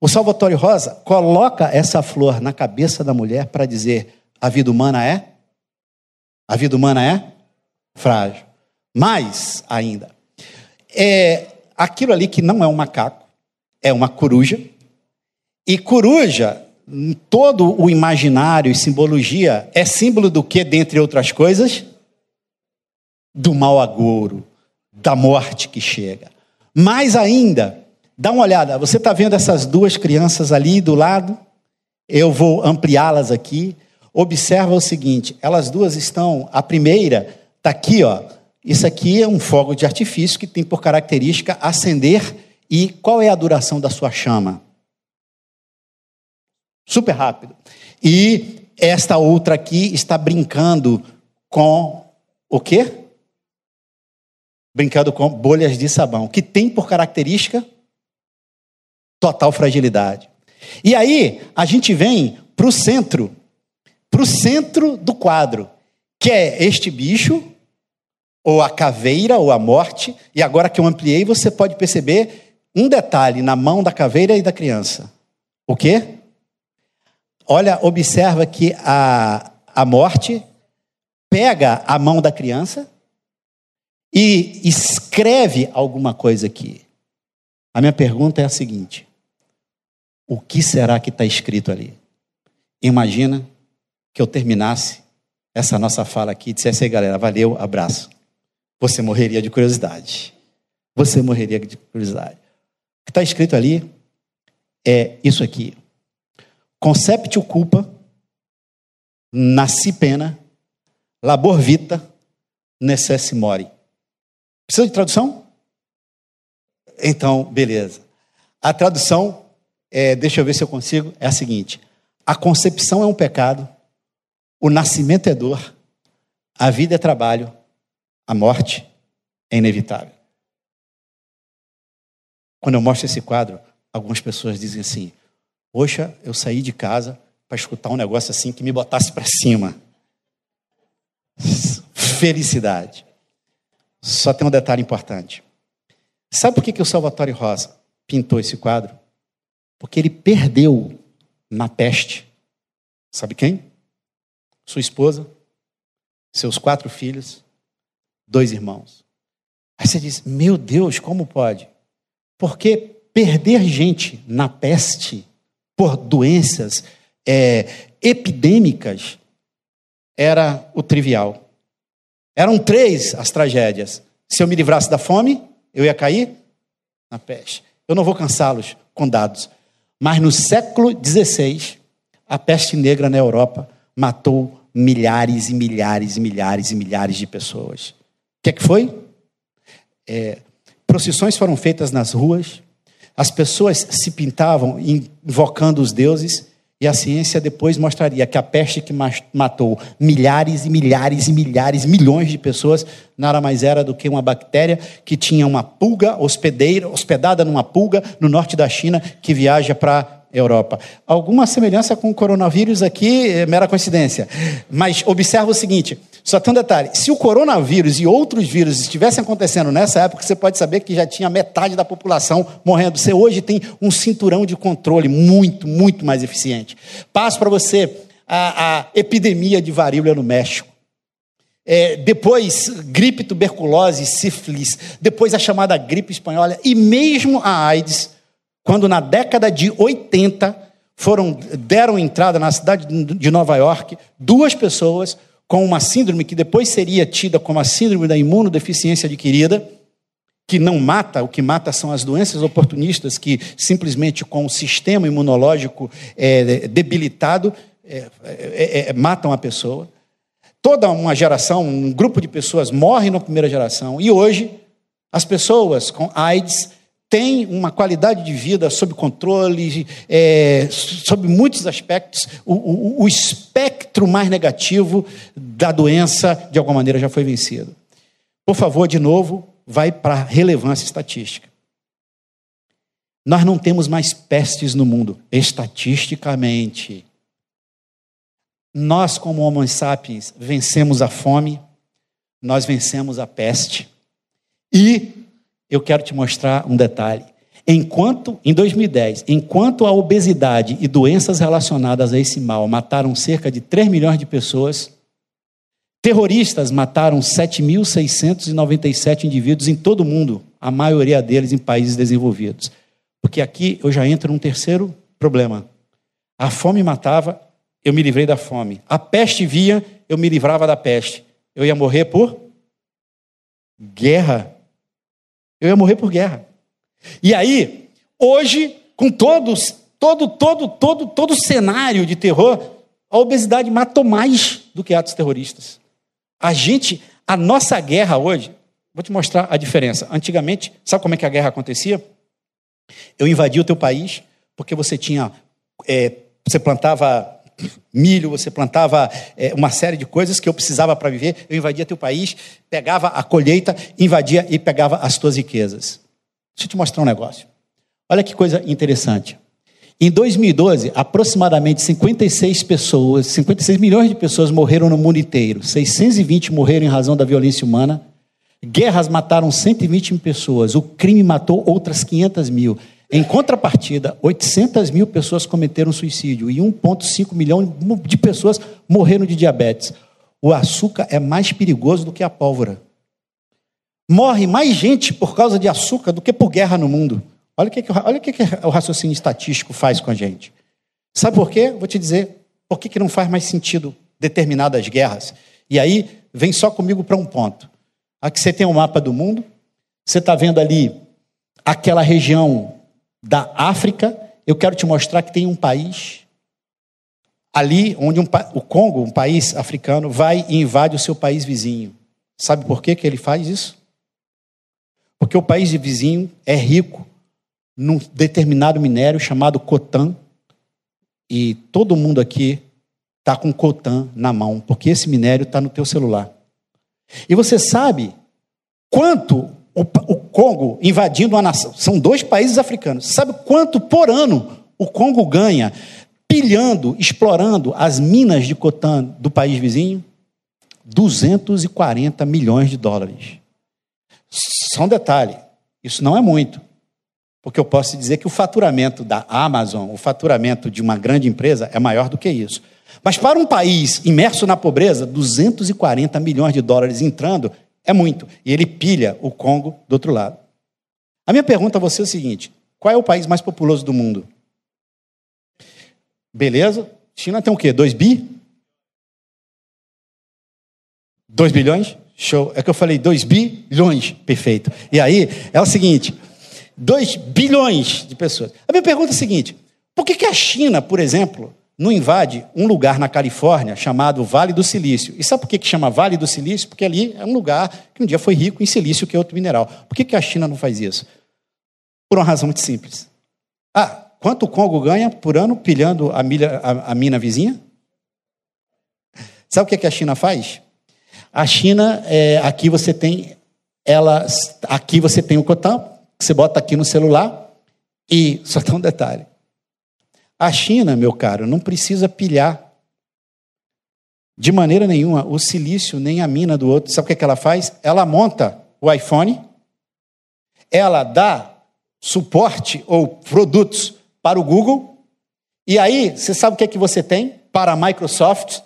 O Salvatore Rosa coloca essa flor na cabeça da mulher para dizer: a vida humana é? A vida humana é frágil. Mais ainda, é aquilo ali que não é um macaco, é uma coruja, e coruja, todo o imaginário e simbologia, é símbolo do que, dentre outras coisas? Do mau agouro, da morte que chega. Mais ainda, dá uma olhada, você está vendo essas duas crianças ali do lado? Eu vou ampliá-las aqui. Observa o seguinte: elas duas estão, a primeira está aqui, ó. Isso aqui é um fogo de artifício que tem por característica acender. E qual é a duração da sua chama? Super rápido. E esta outra aqui está brincando com o quê? Brincando com bolhas de sabão, que tem por característica total fragilidade. E aí a gente vem para o centro, para o centro do quadro, que é este bicho, ou a caveira, ou a morte. E agora que eu ampliei, você pode perceber um detalhe na mão da caveira e da criança. O quê? Olha, observa que a, a morte pega a mão da criança e escreve alguma coisa aqui. A minha pergunta é a seguinte: o que será que está escrito ali? Imagina que eu terminasse essa nossa fala aqui e dissesse aí, galera, valeu, abraço. Você morreria de curiosidade. Você morreria de curiosidade. O que está escrito ali é isso aqui. Conceptio culpa, nasci pena, labor vita, necesse mori. Precisa de tradução? Então, beleza. A tradução, é, deixa eu ver se eu consigo, é a seguinte: a concepção é um pecado, o nascimento é dor, a vida é trabalho, a morte é inevitável. Quando eu mostro esse quadro, algumas pessoas dizem assim: Poxa, eu saí de casa para escutar um negócio assim que me botasse para cima. Felicidade. Só tem um detalhe importante. Sabe por que, que o Salvatore Rosa pintou esse quadro? Porque ele perdeu na peste. Sabe quem? Sua esposa, seus quatro filhos, dois irmãos. Aí você diz: Meu Deus, como pode? Porque perder gente na peste por doenças é, epidêmicas era o trivial. Eram três as tragédias. Se eu me livrasse da fome, eu ia cair na peste. Eu não vou cansá-los com dados. Mas no século XVI, a peste negra na Europa matou milhares e milhares e milhares e milhares de pessoas. O que é que foi? É, procissões foram feitas nas ruas, as pessoas se pintavam invocando os deuses, e a ciência depois mostraria que a peste que matou milhares e milhares e milhares, milhões de pessoas, nada mais era do que uma bactéria que tinha uma pulga hospedeira, hospedada numa pulga no norte da China, que viaja para Europa. Alguma semelhança com o coronavírus aqui é mera coincidência. Mas observa o seguinte: só tem um detalhe: se o coronavírus e outros vírus estivessem acontecendo nessa época, você pode saber que já tinha metade da população morrendo. Você hoje tem um cinturão de controle muito, muito mais eficiente. Passo para você a, a epidemia de varíola no México. É, depois gripe, tuberculose, sífilis, depois a chamada gripe espanhola e mesmo a AIDS, quando na década de 80 foram deram entrada na cidade de Nova York duas pessoas com uma síndrome que depois seria tida como a síndrome da imunodeficiência adquirida, que não mata, o que mata são as doenças oportunistas que simplesmente com o sistema imunológico é, debilitado é, é, é, matam a pessoa. Toda uma geração, um grupo de pessoas morre na primeira geração e hoje as pessoas com AIDS têm uma qualidade de vida sob controle, é, sob muitos aspectos. O, o, o espectro mais negativo da doença, de alguma maneira, já foi vencido. Por favor, de novo, vai para a relevância estatística. Nós não temos mais pestes no mundo, estatisticamente. Nós, como Homo sapiens, vencemos a fome, nós vencemos a peste. E eu quero te mostrar um detalhe. Enquanto, em 2010, enquanto a obesidade e doenças relacionadas a esse mal mataram cerca de 3 milhões de pessoas, Terroristas mataram 7.697 indivíduos em todo o mundo, a maioria deles em países desenvolvidos. Porque aqui eu já entro num terceiro problema. A fome matava, eu me livrei da fome. A peste via, eu me livrava da peste. Eu ia morrer por guerra. Eu ia morrer por guerra. E aí, hoje, com todos, todo, todo, todo, todo cenário de terror, a obesidade matou mais do que atos terroristas. A gente, a nossa guerra hoje, vou te mostrar a diferença. Antigamente, sabe como é que a guerra acontecia? Eu invadia o teu país porque você tinha, é, você plantava milho, você plantava é, uma série de coisas que eu precisava para viver. Eu invadia teu país, pegava a colheita, invadia e pegava as tuas riquezas. Deixa eu te mostrar um negócio. Olha que coisa interessante. Em 2012, aproximadamente 56 pessoas, 56 milhões de pessoas morreram no mundo inteiro. 620 morreram em razão da violência humana. Guerras mataram 120 mil pessoas. O crime matou outras 500 mil. Em contrapartida, 800 mil pessoas cometeram suicídio e 1,5 milhão de pessoas morreram de diabetes. O açúcar é mais perigoso do que a pólvora. Morre mais gente por causa de açúcar do que por guerra no mundo. Olha o que, olha o, que, o raciocínio estatístico faz com a gente. Sabe por quê? Vou te dizer. Por que, que não faz mais sentido determinadas guerras? E aí, vem só comigo para um ponto. Aqui você tem um mapa do mundo, você está vendo ali aquela região da África. Eu quero te mostrar que tem um país ali onde um, o Congo, um país africano, vai e invade o seu país vizinho. Sabe por que, que ele faz isso? Porque o país vizinho é rico num determinado minério chamado cotan, e todo mundo aqui está com cotan na mão, porque esse minério está no teu celular. E você sabe quanto o, o Congo invadindo uma nação, são dois países africanos, sabe quanto por ano o Congo ganha pilhando, explorando as minas de cotan do país vizinho? 240 milhões de dólares. Só um detalhe, isso não é muito. Porque eu posso dizer que o faturamento da Amazon, o faturamento de uma grande empresa é maior do que isso. Mas para um país imerso na pobreza, 240 milhões de dólares entrando é muito. E ele pilha o Congo do outro lado. A minha pergunta a você é o seguinte: qual é o país mais populoso do mundo? Beleza? China tem o quê? 2 bi? 2 bilhões? Show. É que eu falei 2 bilhões. Perfeito. E aí é o seguinte: 2 bilhões de pessoas. A minha pergunta é a seguinte: por que, que a China, por exemplo, não invade um lugar na Califórnia chamado Vale do Silício? E sabe por que, que chama Vale do Silício? Porque ali é um lugar que um dia foi rico em silício, que é outro mineral. Por que, que a China não faz isso? Por uma razão muito simples. Ah, quanto o Congo ganha por ano pilhando a, milha, a, a mina vizinha? Sabe o que, que a China faz? A China, é, aqui você tem ela, aqui você tem o Cotan, você bota aqui no celular e só tem um detalhe. A China, meu caro, não precisa pilhar de maneira nenhuma o silício nem a mina do outro. Sabe o que, é que ela faz? Ela monta o iPhone, ela dá suporte ou produtos para o Google, e aí você sabe o que é que você tem? para a Microsoft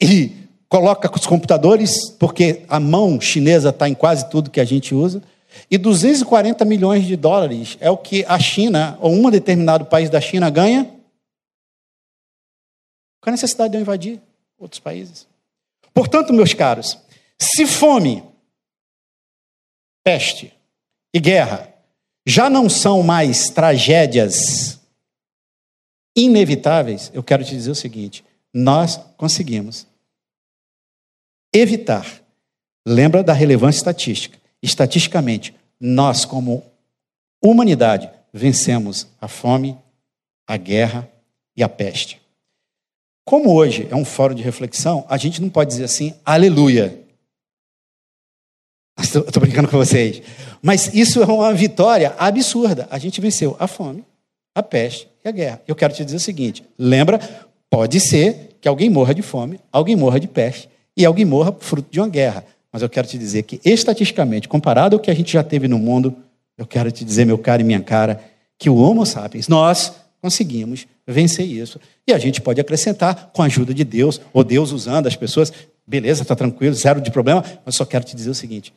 e coloca os computadores, porque a mão chinesa está em quase tudo que a gente usa. E 240 milhões de dólares é o que a China, ou um determinado país da China, ganha. Qual a necessidade de eu invadir outros países? Portanto, meus caros, se fome, peste e guerra já não são mais tragédias inevitáveis, eu quero te dizer o seguinte: nós conseguimos evitar. Lembra da relevância estatística. Estatisticamente, nós, como humanidade, vencemos a fome, a guerra e a peste. Como hoje é um fórum de reflexão, a gente não pode dizer assim, aleluia. Estou brincando com vocês. Mas isso é uma vitória absurda. A gente venceu a fome, a peste e a guerra. Eu quero te dizer o seguinte: lembra, pode ser que alguém morra de fome, alguém morra de peste e alguém morra fruto de uma guerra. Mas eu quero te dizer que, estatisticamente, comparado ao que a gente já teve no mundo, eu quero te dizer, meu caro e minha cara, que o Homo sapiens, nós conseguimos vencer isso. E a gente pode acrescentar com a ajuda de Deus, ou Deus usando as pessoas. Beleza, está tranquilo, zero de problema, mas só quero te dizer o seguinte: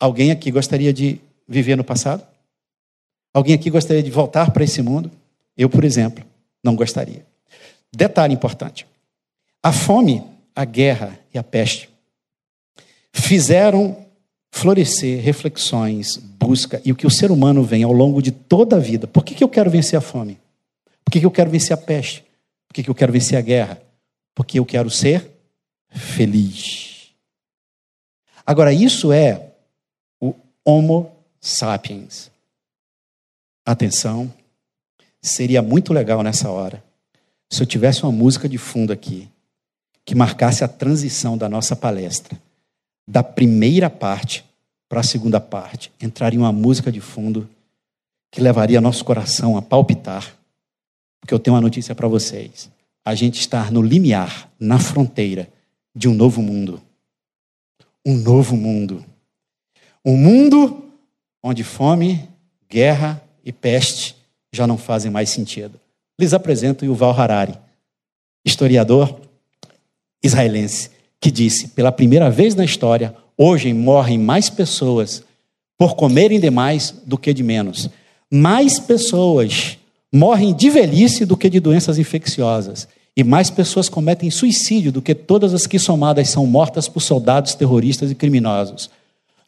alguém aqui gostaria de viver no passado? Alguém aqui gostaria de voltar para esse mundo? Eu, por exemplo, não gostaria. Detalhe importante: a fome, a guerra e a peste fizeram florescer reflexões, busca e o que o ser humano vem ao longo de toda a vida. Por que, que eu quero vencer a fome? Por que, que eu quero vencer a peste? Por que, que eu quero vencer a guerra? Porque eu quero ser feliz. Agora, isso é o Homo sapiens. Atenção, seria muito legal nessa hora se eu tivesse uma música de fundo aqui que marcasse a transição da nossa palestra, da primeira parte para a segunda parte. Entraria uma música de fundo que levaria nosso coração a palpitar, porque eu tenho uma notícia para vocês. A gente está no limiar, na fronteira de um novo mundo. Um novo mundo. Um mundo onde fome, guerra e peste já não fazem mais sentido. Lhes apresento Yuval Harari, historiador israelense, que disse: pela primeira vez na história, hoje morrem mais pessoas por comerem demais do que de menos. Mais pessoas morrem de velhice do que de doenças infecciosas. E mais pessoas cometem suicídio do que todas as que somadas são mortas por soldados terroristas e criminosos.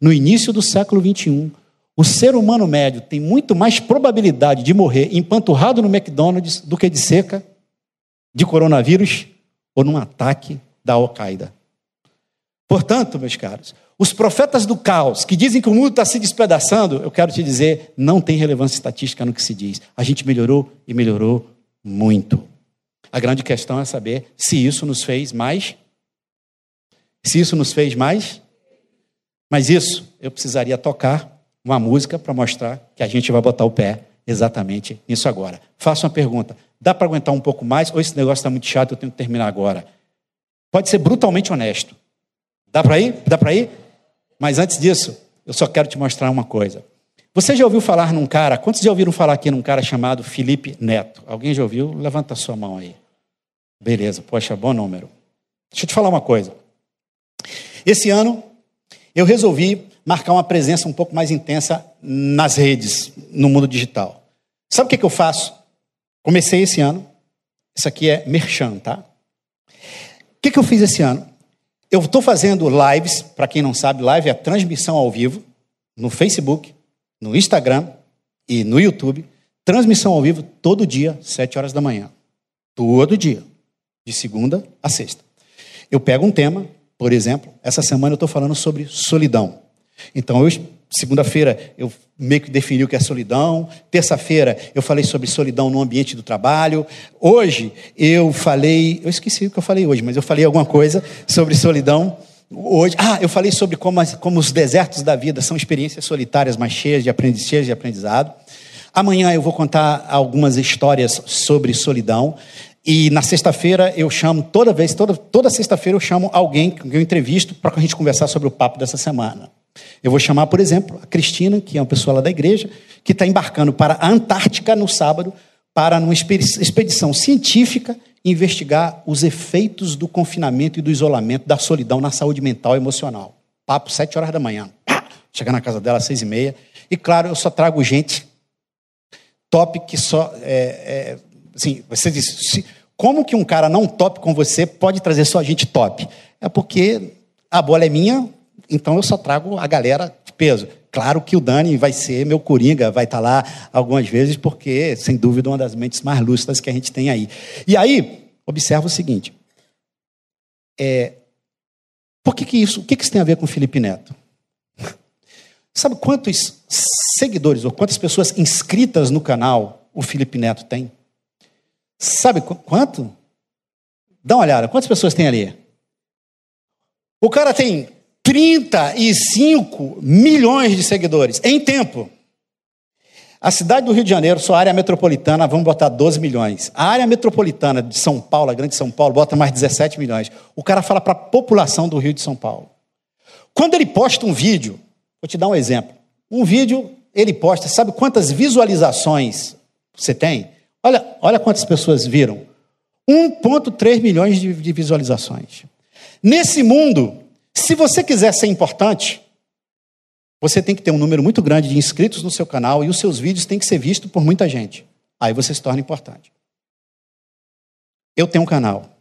No início do século XXI, o ser humano médio tem muito mais probabilidade de morrer empanturrado no McDonald's do que de seca, de coronavírus ou num ataque da Al-Qaeda. Portanto, meus caros, os profetas do caos que dizem que o mundo está se despedaçando, eu quero te dizer, não tem relevância estatística no que se diz. A gente melhorou e melhorou muito. A grande questão é saber se isso nos fez mais. Se isso nos fez mais. Mas isso eu precisaria tocar uma música para mostrar que a gente vai botar o pé exatamente nisso agora. Faço uma pergunta: dá para aguentar um pouco mais ou esse negócio está muito chato, eu tenho que terminar agora? Pode ser brutalmente honesto. Dá para ir? Dá para ir? Mas antes disso, eu só quero te mostrar uma coisa. Você já ouviu falar num cara? Quantos já ouviram falar aqui num cara chamado Felipe Neto? Alguém já ouviu? Levanta a sua mão aí. Beleza, poxa, bom número. Deixa eu te falar uma coisa. Esse ano, eu resolvi marcar uma presença um pouco mais intensa nas redes, no mundo digital. Sabe o que, que eu faço? Comecei esse ano. Isso aqui é merchan, tá? O que, que eu fiz esse ano? Eu estou fazendo lives, para quem não sabe, live é a transmissão ao vivo, no Facebook, no Instagram e no YouTube. Transmissão ao vivo todo dia, 7 horas da manhã. Todo dia. De segunda a sexta. Eu pego um tema, por exemplo, essa semana eu estou falando sobre solidão. Então, eu, segunda-feira, eu meio que defini o que é solidão. Terça-feira, eu falei sobre solidão no ambiente do trabalho. Hoje, eu falei. Eu esqueci o que eu falei hoje, mas eu falei alguma coisa sobre solidão. Hoje, ah, eu falei sobre como, como os desertos da vida são experiências solitárias, mas cheias de, aprendiz, cheias de aprendizado. Amanhã eu vou contar algumas histórias sobre solidão. E na sexta-feira eu chamo, toda vez, toda, toda sexta-feira eu chamo alguém que eu entrevisto para a gente conversar sobre o papo dessa semana. Eu vou chamar, por exemplo, a Cristina, que é uma pessoa lá da igreja, que está embarcando para a Antártica no sábado, para uma expedição científica investigar os efeitos do confinamento e do isolamento, da solidão na saúde mental e emocional. Papo, sete horas da manhã. Chegar na casa dela às seis e meia. E claro, eu só trago gente top que só. É, é, assim, você se, como que um cara não top com você pode trazer só gente top? É porque a bola é minha, então eu só trago a galera de peso. Claro que o Dani vai ser meu coringa, vai estar lá algumas vezes, porque, sem dúvida, uma das mentes mais lúcidas que a gente tem aí. E aí, observa o seguinte: é, por que, que isso, o que, que isso tem a ver com Felipe Neto? Sabe quantos seguidores ou quantas pessoas inscritas no canal o Felipe Neto tem? Sabe qu quanto? Dá uma olhada, quantas pessoas tem ali? O cara tem 35 milhões de seguidores em tempo. A cidade do Rio de Janeiro, sua área metropolitana, vamos botar 12 milhões. A área metropolitana de São Paulo, a grande São Paulo, bota mais 17 milhões. O cara fala para a população do Rio de São Paulo. Quando ele posta um vídeo, vou te dar um exemplo. Um vídeo, ele posta, sabe quantas visualizações você tem? Olha, olha quantas pessoas viram. 1,3 milhões de, de visualizações. Nesse mundo, se você quiser ser importante, você tem que ter um número muito grande de inscritos no seu canal e os seus vídeos têm que ser vistos por muita gente. Aí você se torna importante. Eu tenho um canal.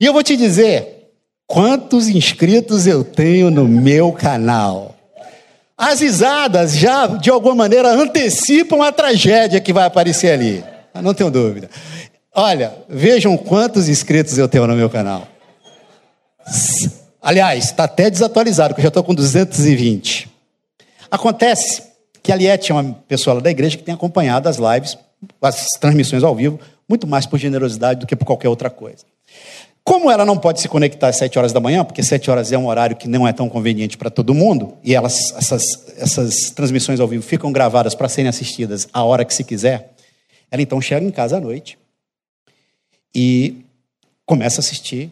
E eu vou te dizer quantos inscritos eu tenho no meu canal. As risadas já, de alguma maneira, antecipam a tragédia que vai aparecer ali. Não tenho dúvida. Olha, vejam quantos inscritos eu tenho no meu canal. Aliás, está até desatualizado, porque eu já estou com 220. Acontece que a Liette é uma pessoa da igreja que tem acompanhado as lives, as transmissões ao vivo, muito mais por generosidade do que por qualquer outra coisa. Como ela não pode se conectar às 7 horas da manhã, porque 7 horas é um horário que não é tão conveniente para todo mundo, e elas, essas, essas transmissões ao vivo ficam gravadas para serem assistidas a hora que se quiser, ela então chega em casa à noite e começa a assistir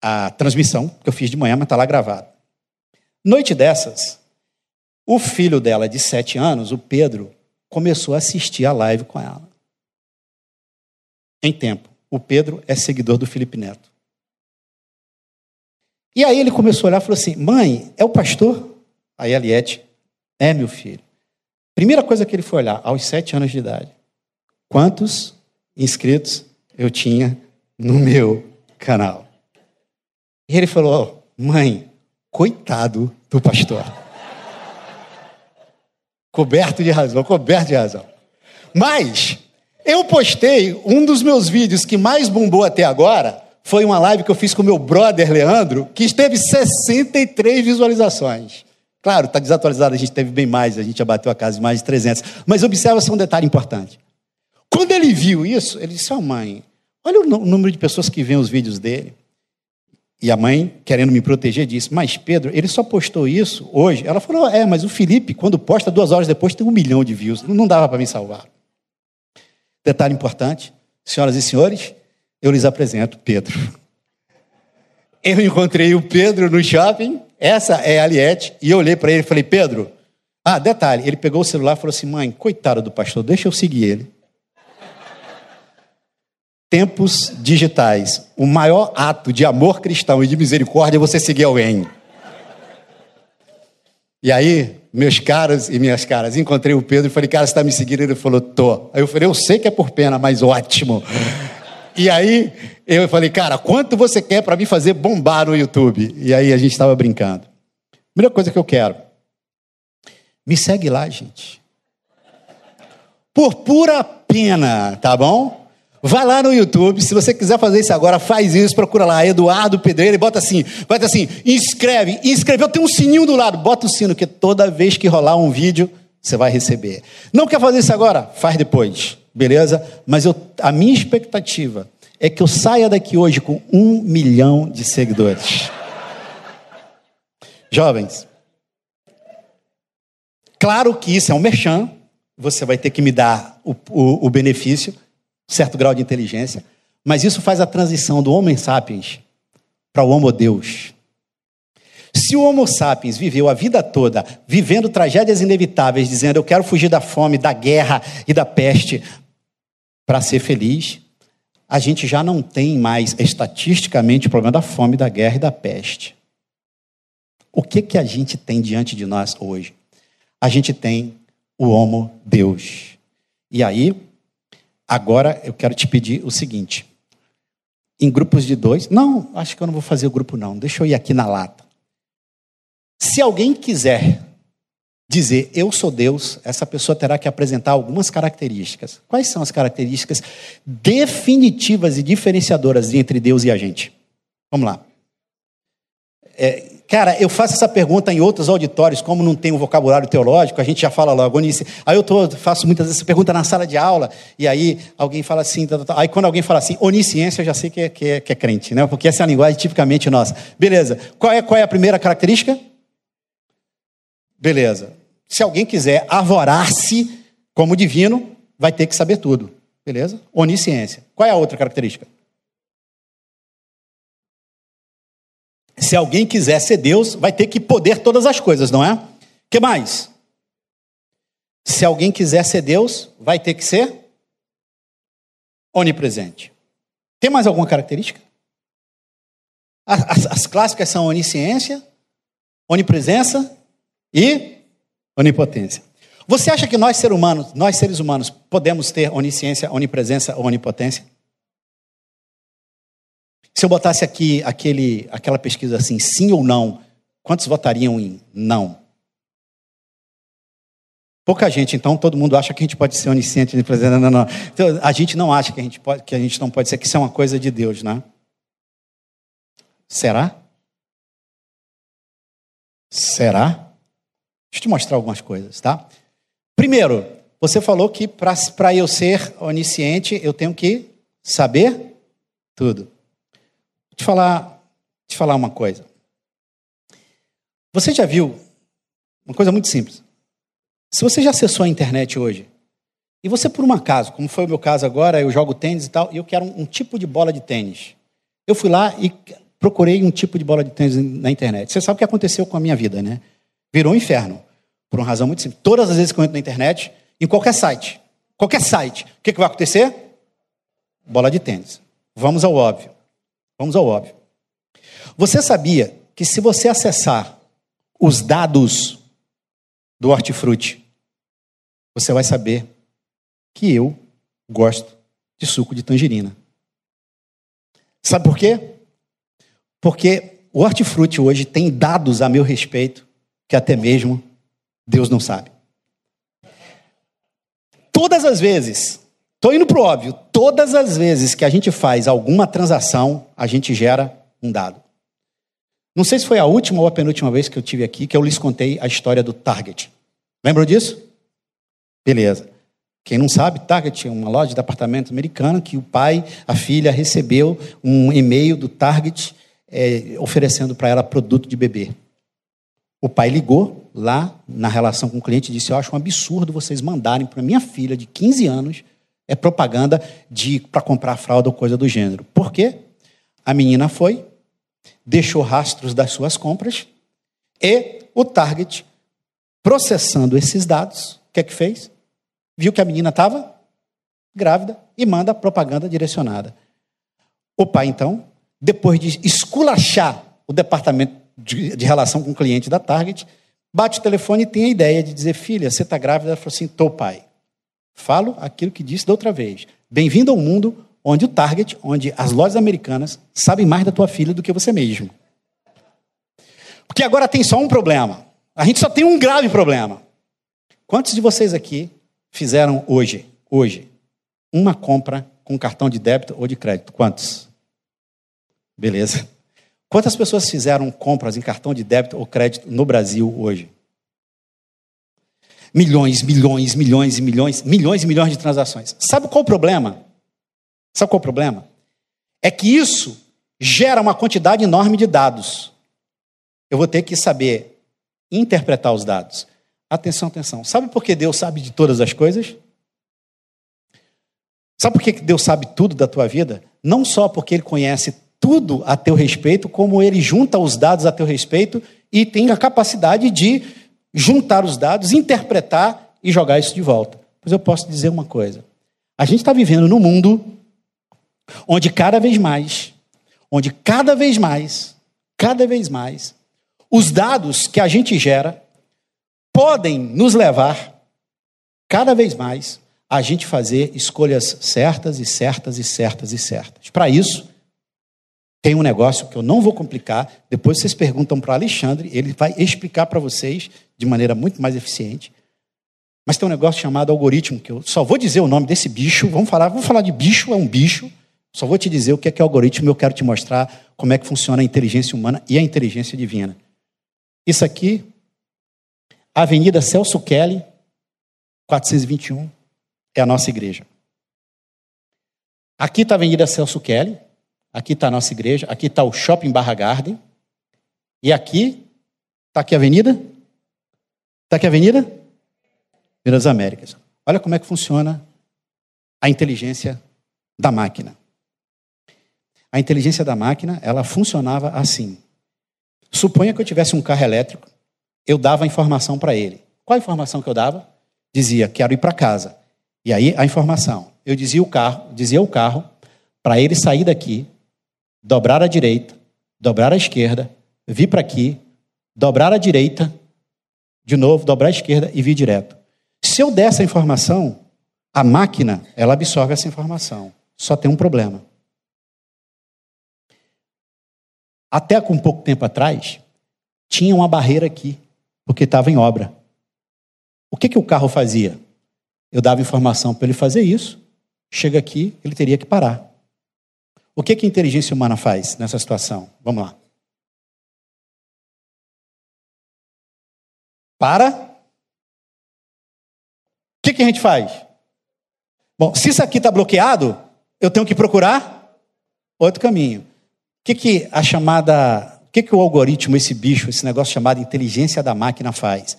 a transmissão que eu fiz de manhã, mas está lá gravado. Noite dessas, o filho dela de sete anos, o Pedro, começou a assistir a live com ela. Em tempo. O Pedro é seguidor do Felipe Neto. E aí ele começou a olhar e falou assim: Mãe, é o pastor? Aí a Liette, é meu filho. Primeira coisa que ele foi olhar, aos sete anos de idade: quantos inscritos eu tinha no meu canal? E ele falou: Mãe, coitado do pastor. coberto de razão, coberto de razão. Mas eu postei um dos meus vídeos que mais bombou até agora. Foi uma live que eu fiz com meu brother Leandro, que teve 63 visualizações. Claro, está desatualizado, a gente teve bem mais, a gente já bateu a casa de mais de 300. Mas observa só um detalhe importante. Quando ele viu isso, ele disse: oh, mãe, olha o número de pessoas que veem os vídeos dele. E a mãe, querendo me proteger, disse: Mas Pedro, ele só postou isso hoje. Ela falou: É, mas o Felipe, quando posta, duas horas depois, tem um milhão de views. Não dava para me salvar. Detalhe importante: senhoras e senhores, eu lhes apresento Pedro. Eu encontrei o Pedro no shopping, essa é a Liette, e eu olhei para ele e falei: Pedro, ah, detalhe, ele pegou o celular e falou assim: Mãe, coitado do pastor, deixa eu seguir ele. Tempos digitais. O maior ato de amor cristão e de misericórdia é você seguir alguém. E aí, meus caros e minhas caras, encontrei o Pedro e falei, cara, você está me seguindo? Ele falou, tô. Aí eu falei, eu sei que é por pena, mas ótimo. E aí, eu falei, cara, quanto você quer para me fazer bombar no YouTube? E aí a gente estava brincando. Primeira coisa que eu quero, me segue lá, gente. Por pura pena, tá bom? Vai lá no YouTube, se você quiser fazer isso agora, faz isso, procura lá, Eduardo Pedreira, e bota assim, bota assim, inscreve, inscreveu, tem um sininho do lado, bota o sino, que toda vez que rolar um vídeo, você vai receber. Não quer fazer isso agora? Faz depois, beleza? Mas eu, a minha expectativa é que eu saia daqui hoje com um milhão de seguidores. Jovens, claro que isso é um merchan, você vai ter que me dar o, o, o benefício, certo grau de inteligência, mas isso faz a transição do homem sapiens para o homo deus. Se o Homo sapiens viveu a vida toda vivendo tragédias inevitáveis, dizendo eu quero fugir da fome, da guerra e da peste para ser feliz, a gente já não tem mais estatisticamente o problema da fome, da guerra e da peste. O que que a gente tem diante de nós hoje? A gente tem o Homo Deus. E aí, agora eu quero te pedir o seguinte: em grupos de dois, não, acho que eu não vou fazer o grupo não, deixa eu ir aqui na lata. Se alguém quiser dizer eu sou Deus, essa pessoa terá que apresentar algumas características. Quais são as características definitivas e diferenciadoras entre Deus e a gente? Vamos lá. É, cara, eu faço essa pergunta em outros auditórios, como não tem um vocabulário teológico, a gente já fala logo, onisciência. Aí eu tô, faço muitas vezes essa pergunta na sala de aula, e aí alguém fala assim, tá, tá, tá. aí quando alguém fala assim, onisciência, eu já sei que é, que é, que é crente, né? Porque essa é a linguagem tipicamente nossa. Beleza. Qual é, qual é a primeira característica? Beleza. Se alguém quiser arvorar-se como divino, vai ter que saber tudo. Beleza? Onisciência. Qual é a outra característica? Se alguém quiser ser Deus, vai ter que poder todas as coisas, não é? que mais? Se alguém quiser ser Deus, vai ter que ser onipresente. Tem mais alguma característica? As, as, as clássicas são onisciência, onipresença e onipotência. Você acha que nós, seres humanos, nós seres humanos, podemos ter onisciência, onipresença ou onipotência? Se eu botasse aqui aquele, aquela pesquisa assim, sim ou não, quantos votariam em não? Pouca gente, então todo mundo acha que a gente pode ser onisciente, não, não, não. Então, a gente não acha que a gente, pode, que a gente não pode ser, que isso é uma coisa de Deus, né? Será? Será? Deixa eu te mostrar algumas coisas, tá? Primeiro, você falou que para eu ser onisciente, eu tenho que saber tudo te falar, te falar uma coisa. Você já viu uma coisa muito simples? Se você já acessou a internet hoje, e você por um acaso, como foi o meu caso agora, eu jogo tênis e tal, e eu quero um, um tipo de bola de tênis. Eu fui lá e procurei um tipo de bola de tênis na internet. Você sabe o que aconteceu com a minha vida, né? Virou um inferno. Por uma razão muito simples. Todas as vezes que eu entro na internet, em qualquer site, qualquer site, o que, que vai acontecer? Bola de tênis. Vamos ao óbvio. Vamos ao óbvio. Você sabia que se você acessar os dados do hortifruti, você vai saber que eu gosto de suco de tangerina. Sabe por quê? Porque o hortifruti hoje tem dados a meu respeito que até mesmo Deus não sabe. Todas as vezes Estou indo para o óbvio. Todas as vezes que a gente faz alguma transação, a gente gera um dado. Não sei se foi a última ou a penúltima vez que eu tive aqui que eu lhes contei a história do Target. Lembram disso? Beleza. Quem não sabe, Target é uma loja de apartamento americana que o pai, a filha, recebeu um e-mail do Target é, oferecendo para ela produto de bebê. O pai ligou lá na relação com o cliente e disse: Eu acho um absurdo vocês mandarem para minha filha de 15 anos é propaganda de para comprar fralda ou coisa do gênero. Por quê? A menina foi, deixou rastros das suas compras e o Target, processando esses dados, o que é que fez? Viu que a menina estava grávida e manda propaganda direcionada. O pai, então, depois de esculachar o departamento de, de relação com o cliente da Target, bate o telefone e tem a ideia de dizer: Filha, você está grávida? Ela falou assim: Tô, pai. Falo aquilo que disse da outra vez. Bem-vindo ao mundo onde o target, onde as lojas americanas sabem mais da tua filha do que você mesmo. Porque agora tem só um problema. A gente só tem um grave problema. Quantos de vocês aqui fizeram hoje, hoje, uma compra com cartão de débito ou de crédito? Quantos? Beleza. Quantas pessoas fizeram compras em cartão de débito ou crédito no Brasil hoje? Milhões, milhões, milhões e milhões, milhões e milhões de transações. Sabe qual o problema? Sabe qual o problema? É que isso gera uma quantidade enorme de dados. Eu vou ter que saber interpretar os dados. Atenção, atenção. Sabe por que Deus sabe de todas as coisas? Sabe por que Deus sabe tudo da tua vida? Não só porque Ele conhece tudo a teu respeito, como Ele junta os dados a teu respeito e tem a capacidade de juntar os dados, interpretar e jogar isso de volta. Pois eu posso dizer uma coisa: a gente está vivendo num mundo onde cada vez mais, onde cada vez mais, cada vez mais, os dados que a gente gera podem nos levar cada vez mais a gente fazer escolhas certas e certas e certas e certas. Para isso, tem um negócio que eu não vou complicar, depois vocês perguntam para Alexandre, ele vai explicar para vocês de maneira muito mais eficiente. Mas tem um negócio chamado algoritmo, que eu só vou dizer o nome desse bicho, vamos falar, vamos falar de bicho, é um bicho, só vou te dizer o que é que é algoritmo, eu quero te mostrar como é que funciona a inteligência humana e a inteligência divina. Isso aqui, Avenida Celso Kelly, 421, é a nossa igreja. Aqui está a Avenida Celso Kelly, aqui está a nossa igreja, aqui está o Shopping Barra Garden, e aqui, está aqui a avenida? Está aqui a avenida? Minas Américas. Olha como é que funciona a inteligência da máquina. A inteligência da máquina, ela funcionava assim. Suponha que eu tivesse um carro elétrico, eu dava a informação para ele. Qual a informação que eu dava? Dizia, quero ir para casa. E aí a informação. Eu dizia o carro, dizia o carro para ele sair daqui, dobrar à direita, dobrar à esquerda, vir para aqui, dobrar à direita, de novo, dobrar à esquerda e vir direto. Se eu der essa informação, a máquina, ela absorve essa informação. Só tem um problema. Até com pouco tempo atrás, tinha uma barreira aqui, porque estava em obra. O que, que o carro fazia? Eu dava informação para ele fazer isso, chega aqui, ele teria que parar. O que, que a inteligência humana faz nessa situação? Vamos lá. Para. O que, que a gente faz? Bom, se isso aqui está bloqueado, eu tenho que procurar outro caminho. O que, que a chamada. O que, que o algoritmo, esse bicho, esse negócio chamado inteligência da máquina faz?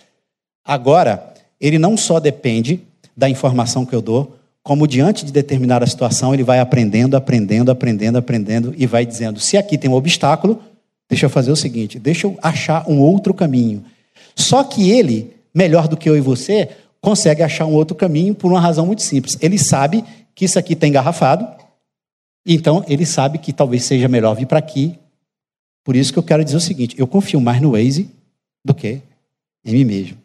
Agora, ele não só depende da informação que eu dou, como diante de determinada situação, ele vai aprendendo, aprendendo, aprendendo, aprendendo e vai dizendo: se aqui tem um obstáculo, deixa eu fazer o seguinte, deixa eu achar um outro caminho. Só que ele, melhor do que eu e você, consegue achar um outro caminho por uma razão muito simples. Ele sabe que isso aqui está engarrafado, então ele sabe que talvez seja melhor vir para aqui. Por isso que eu quero dizer o seguinte: eu confio mais no Waze do que em mim mesmo.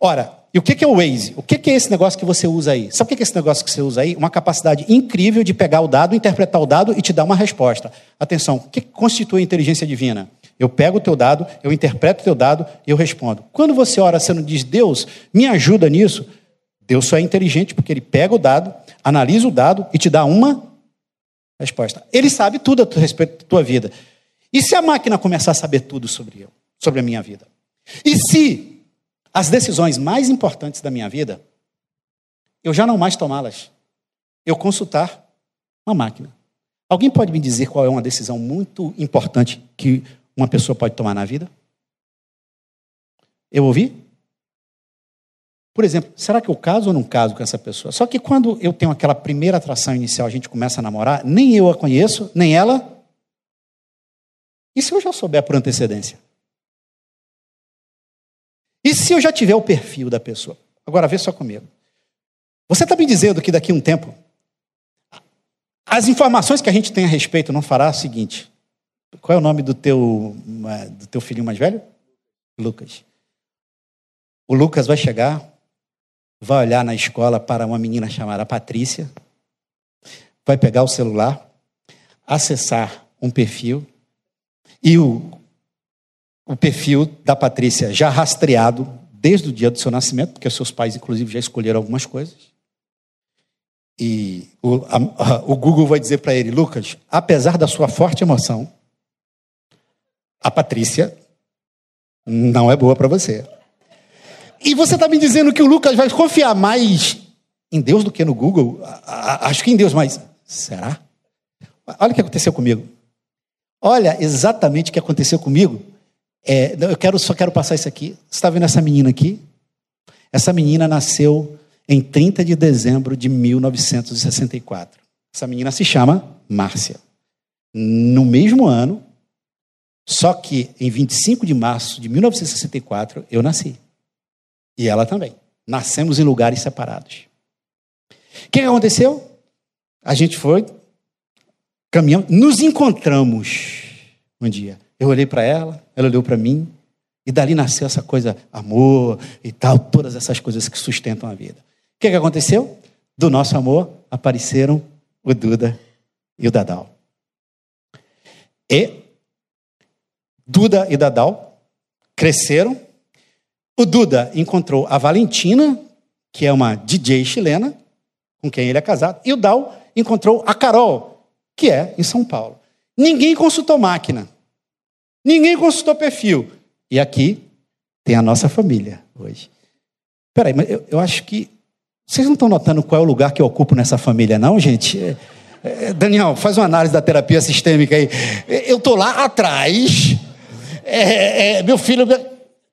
Ora, e o que é o Waze? O que é esse negócio que você usa aí? Sabe o que é esse negócio que você usa aí? Uma capacidade incrível de pegar o dado, interpretar o dado e te dar uma resposta. Atenção, o que constitui inteligência divina? Eu pego o teu dado, eu interpreto o teu dado e eu respondo. Quando você ora, você não diz, Deus, me ajuda nisso? Deus só é inteligente porque ele pega o dado, analisa o dado e te dá uma resposta. Ele sabe tudo a respeito da tua vida. E se a máquina começar a saber tudo sobre eu, sobre a minha vida? E se as decisões mais importantes da minha vida, eu já não mais tomá-las. Eu consultar uma máquina. Alguém pode me dizer qual é uma decisão muito importante que uma pessoa pode tomar na vida? Eu ouvi? Por exemplo, será que eu caso ou não caso com essa pessoa? Só que quando eu tenho aquela primeira atração inicial, a gente começa a namorar, nem eu a conheço, nem ela. E se eu já souber por antecedência? E se eu já tiver o perfil da pessoa? Agora vê só comigo. Você está me dizendo que daqui a um tempo as informações que a gente tem a respeito não fará o seguinte: qual é o nome do teu, do teu filhinho mais velho? Lucas. O Lucas vai chegar, vai olhar na escola para uma menina chamada Patrícia, vai pegar o celular, acessar um perfil, e o o perfil da Patrícia já rastreado desde o dia do seu nascimento, porque seus pais, inclusive, já escolheram algumas coisas. E o, a, a, o Google vai dizer para ele: Lucas, apesar da sua forte emoção, a Patrícia não é boa para você. E você está me dizendo que o Lucas vai confiar mais em Deus do que no Google? Acho que em Deus, mas será? Olha o que aconteceu comigo. Olha exatamente o que aconteceu comigo é, eu quero, só quero passar isso aqui. Você está vendo essa menina aqui? Essa menina nasceu em 30 de dezembro de 1964. Essa menina se chama Márcia. No mesmo ano Só que em 25 de março de 1964 eu nasci. E ela também. Nascemos em lugares separados. O que aconteceu? A gente foi caminhando, nos encontramos um dia. Eu olhei para ela, ela olhou para mim, e dali nasceu essa coisa, amor e tal, todas essas coisas que sustentam a vida. O que, que aconteceu? Do nosso amor apareceram o Duda e o Dadal. E Duda e Dadal cresceram. O Duda encontrou a Valentina, que é uma DJ chilena, com quem ele é casado, e o Dal encontrou a Carol, que é em São Paulo. Ninguém consultou máquina. Ninguém consultou perfil. E aqui tem a nossa família hoje. Peraí, mas eu, eu acho que. Vocês não estão notando qual é o lugar que eu ocupo nessa família, não, gente? É, é, Daniel, faz uma análise da terapia sistêmica aí. Eu estou lá atrás. É, é, meu filho.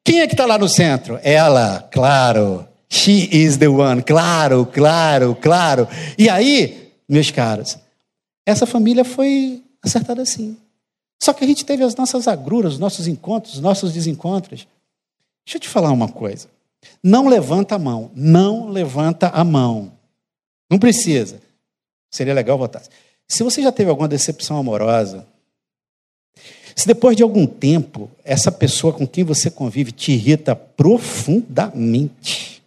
Quem é que está lá no centro? Ela, claro. She is the one. Claro, claro, claro. E aí, meus caros, essa família foi acertada assim. Só que a gente teve as nossas agruras, os nossos encontros, os nossos desencontros. Deixa eu te falar uma coisa. Não levanta a mão. Não levanta a mão. Não precisa. Seria legal votar. Se você já teve alguma decepção amorosa, se depois de algum tempo essa pessoa com quem você convive te irrita profundamente,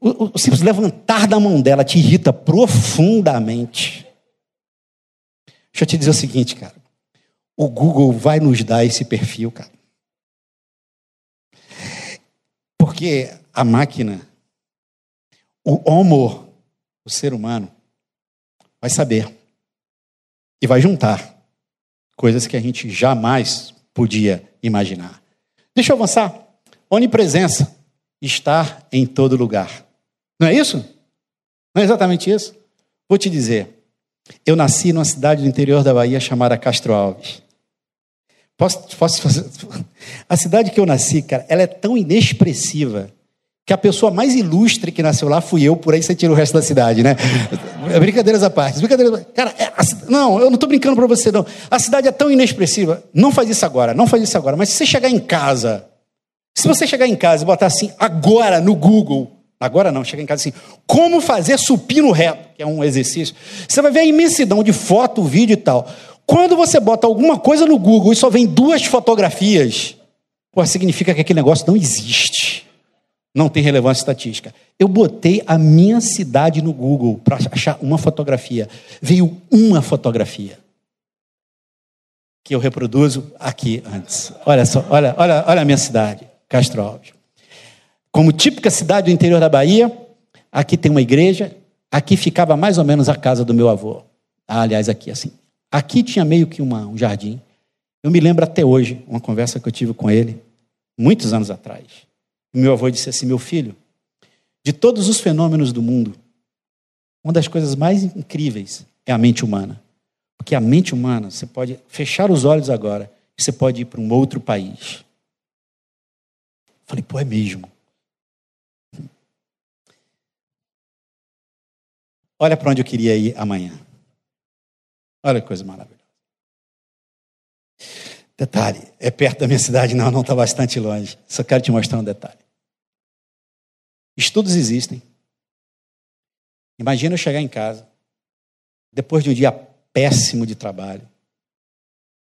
o, o simples levantar da mão dela te irrita profundamente. Deixa eu te dizer o seguinte, cara. O Google vai nos dar esse perfil, cara. Porque a máquina, o homo, o ser humano, vai saber e vai juntar coisas que a gente jamais podia imaginar. Deixa eu avançar. Onipresença, estar em todo lugar. Não é isso? Não é exatamente isso? Vou te dizer. Eu nasci numa cidade do interior da Bahia chamada Castro Alves. Posso, posso fazer? A cidade que eu nasci, cara, ela é tão inexpressiva que a pessoa mais ilustre que nasceu lá fui eu, por aí você tira o resto da cidade, né? Brincadeiras à parte. Brincadeiras... Cara, é, a... não, eu não estou brincando para você, não. A cidade é tão inexpressiva. Não faz isso agora, não faz isso agora. Mas se você chegar em casa, se você chegar em casa e botar assim, agora no Google, Agora não, chega em casa assim, como fazer supino reto, que é um exercício. Você vai ver a imensidão de foto, vídeo e tal. Quando você bota alguma coisa no Google e só vem duas fotografias, pô, significa que aquele negócio não existe. Não tem relevância estatística. Eu botei a minha cidade no Google para achar uma fotografia. Veio uma fotografia. Que eu reproduzo aqui antes. Olha só, olha, olha, olha a minha cidade, Castro Alves. Como típica cidade do interior da Bahia, aqui tem uma igreja, aqui ficava mais ou menos a casa do meu avô. Ah, aliás, aqui assim. Aqui tinha meio que uma, um jardim. Eu me lembro até hoje, uma conversa que eu tive com ele, muitos anos atrás. Meu avô disse assim: Meu filho, de todos os fenômenos do mundo, uma das coisas mais incríveis é a mente humana. Porque a mente humana, você pode fechar os olhos agora e você pode ir para um outro país. Falei, pô, é mesmo. Olha para onde eu queria ir amanhã. Olha que coisa maravilhosa. Detalhe, é perto da minha cidade? Não, não está bastante longe. Só quero te mostrar um detalhe. Estudos existem. Imagina eu chegar em casa, depois de um dia péssimo de trabalho,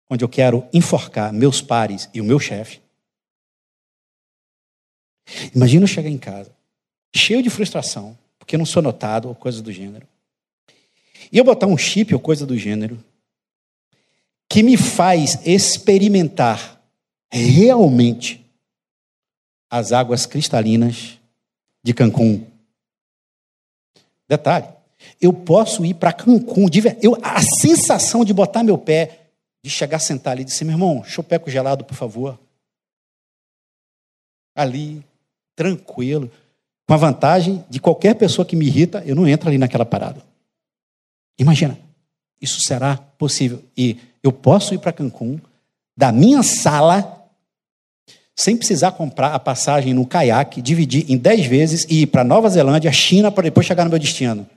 onde eu quero enforcar meus pares e o meu chefe. Imagina eu chegar em casa, cheio de frustração, porque eu não sou notado ou coisa do gênero. E eu botar um chip ou coisa do gênero que me faz experimentar realmente as águas cristalinas de Cancún. Detalhe, eu posso ir para Cancún, a sensação de botar meu pé, de chegar, sentar ali e dizer, meu irmão, chopeco gelado, por favor. Ali, tranquilo. Com a vantagem de qualquer pessoa que me irrita, eu não entro ali naquela parada. Imagina, isso será possível. E eu posso ir para Cancún, da minha sala, sem precisar comprar a passagem no caiaque, dividir em 10 vezes e ir para Nova Zelândia, China, para depois chegar no meu destino.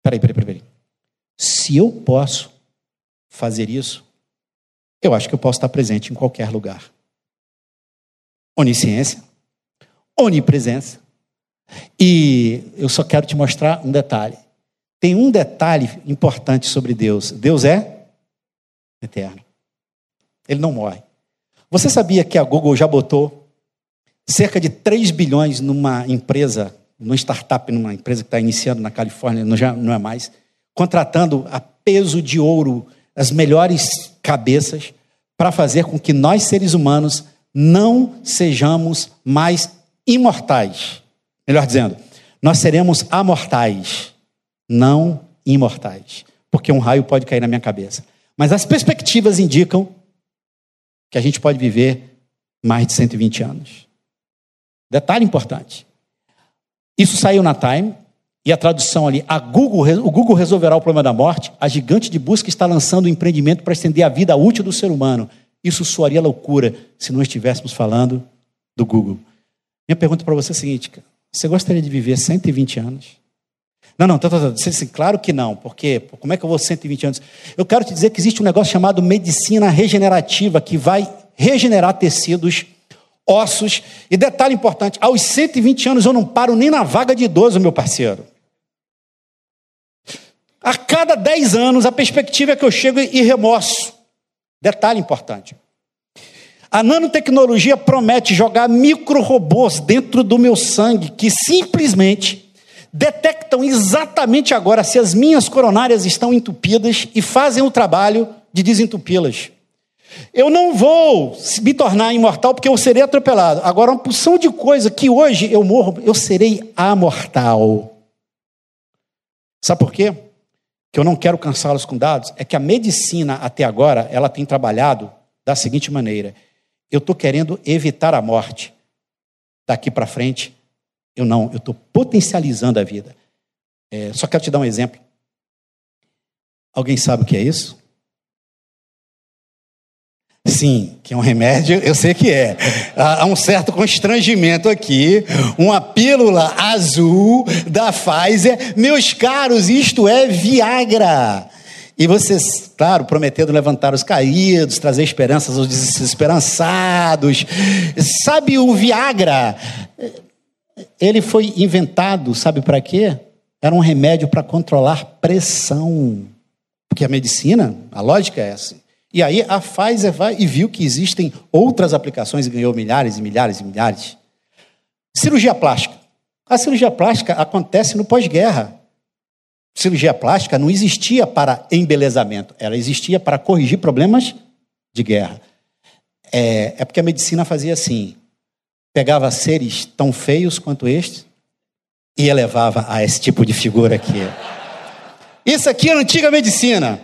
Peraí, peraí, peraí. Se eu posso fazer isso, eu acho que eu posso estar presente em qualquer lugar. Onisciência, onipresença. E eu só quero te mostrar um detalhe. Tem um detalhe importante sobre Deus. Deus é eterno. Ele não morre. Você sabia que a Google já botou cerca de 3 bilhões numa empresa, numa startup, numa empresa que está iniciando na Califórnia, não, já, não é mais, contratando a peso de ouro as melhores cabeças para fazer com que nós, seres humanos, não sejamos mais imortais. Melhor dizendo, nós seremos amortais, não imortais. Porque um raio pode cair na minha cabeça. Mas as perspectivas indicam que a gente pode viver mais de 120 anos. Detalhe importante. Isso saiu na Time e a tradução ali, a Google, o Google resolverá o problema da morte. A gigante de busca está lançando um empreendimento para estender a vida útil do ser humano. Isso soaria loucura se não estivéssemos falando do Google. Minha pergunta para você é a seguinte: você gostaria de viver 120 anos? Não, não, tá, tá, tá. Claro que não, porque como é que eu vou 120 anos? Eu quero te dizer que existe um negócio chamado medicina regenerativa que vai regenerar tecidos, ossos. E detalhe importante: aos 120 anos eu não paro nem na vaga de idoso, meu parceiro. A cada 10 anos a perspectiva é que eu chego e remoço. Detalhe importante. A nanotecnologia promete jogar micro-robôs dentro do meu sangue que simplesmente detectam exatamente agora se as minhas coronárias estão entupidas e fazem o trabalho de desentupi-las. Eu não vou me tornar imortal porque eu serei atropelado. Agora, uma porção de coisa que hoje eu morro, eu serei amortal. Sabe por quê? Que eu não quero cansá-los com dados, é que a medicina até agora, ela tem trabalhado da seguinte maneira: eu estou querendo evitar a morte. Daqui para frente, eu não, eu estou potencializando a vida. É, só quero te dar um exemplo. Alguém sabe o que é isso? Sim, que é um remédio, eu sei que é. Há um certo constrangimento aqui. Uma pílula azul da Pfizer. Meus caros, isto é Viagra. E vocês, claro, prometendo levantar os caídos, trazer esperanças aos desesperançados. Sabe o Viagra? Ele foi inventado, sabe para quê? Era um remédio para controlar pressão. Porque a medicina, a lógica é essa e aí a Pfizer vai e viu que existem outras aplicações e ganhou milhares e milhares e milhares. Cirurgia plástica. A cirurgia plástica acontece no pós-guerra. Cirurgia plástica não existia para embelezamento, ela existia para corrigir problemas de guerra. É, é porque a medicina fazia assim: pegava seres tão feios quanto este e elevava a esse tipo de figura aqui. Isso aqui é antiga medicina.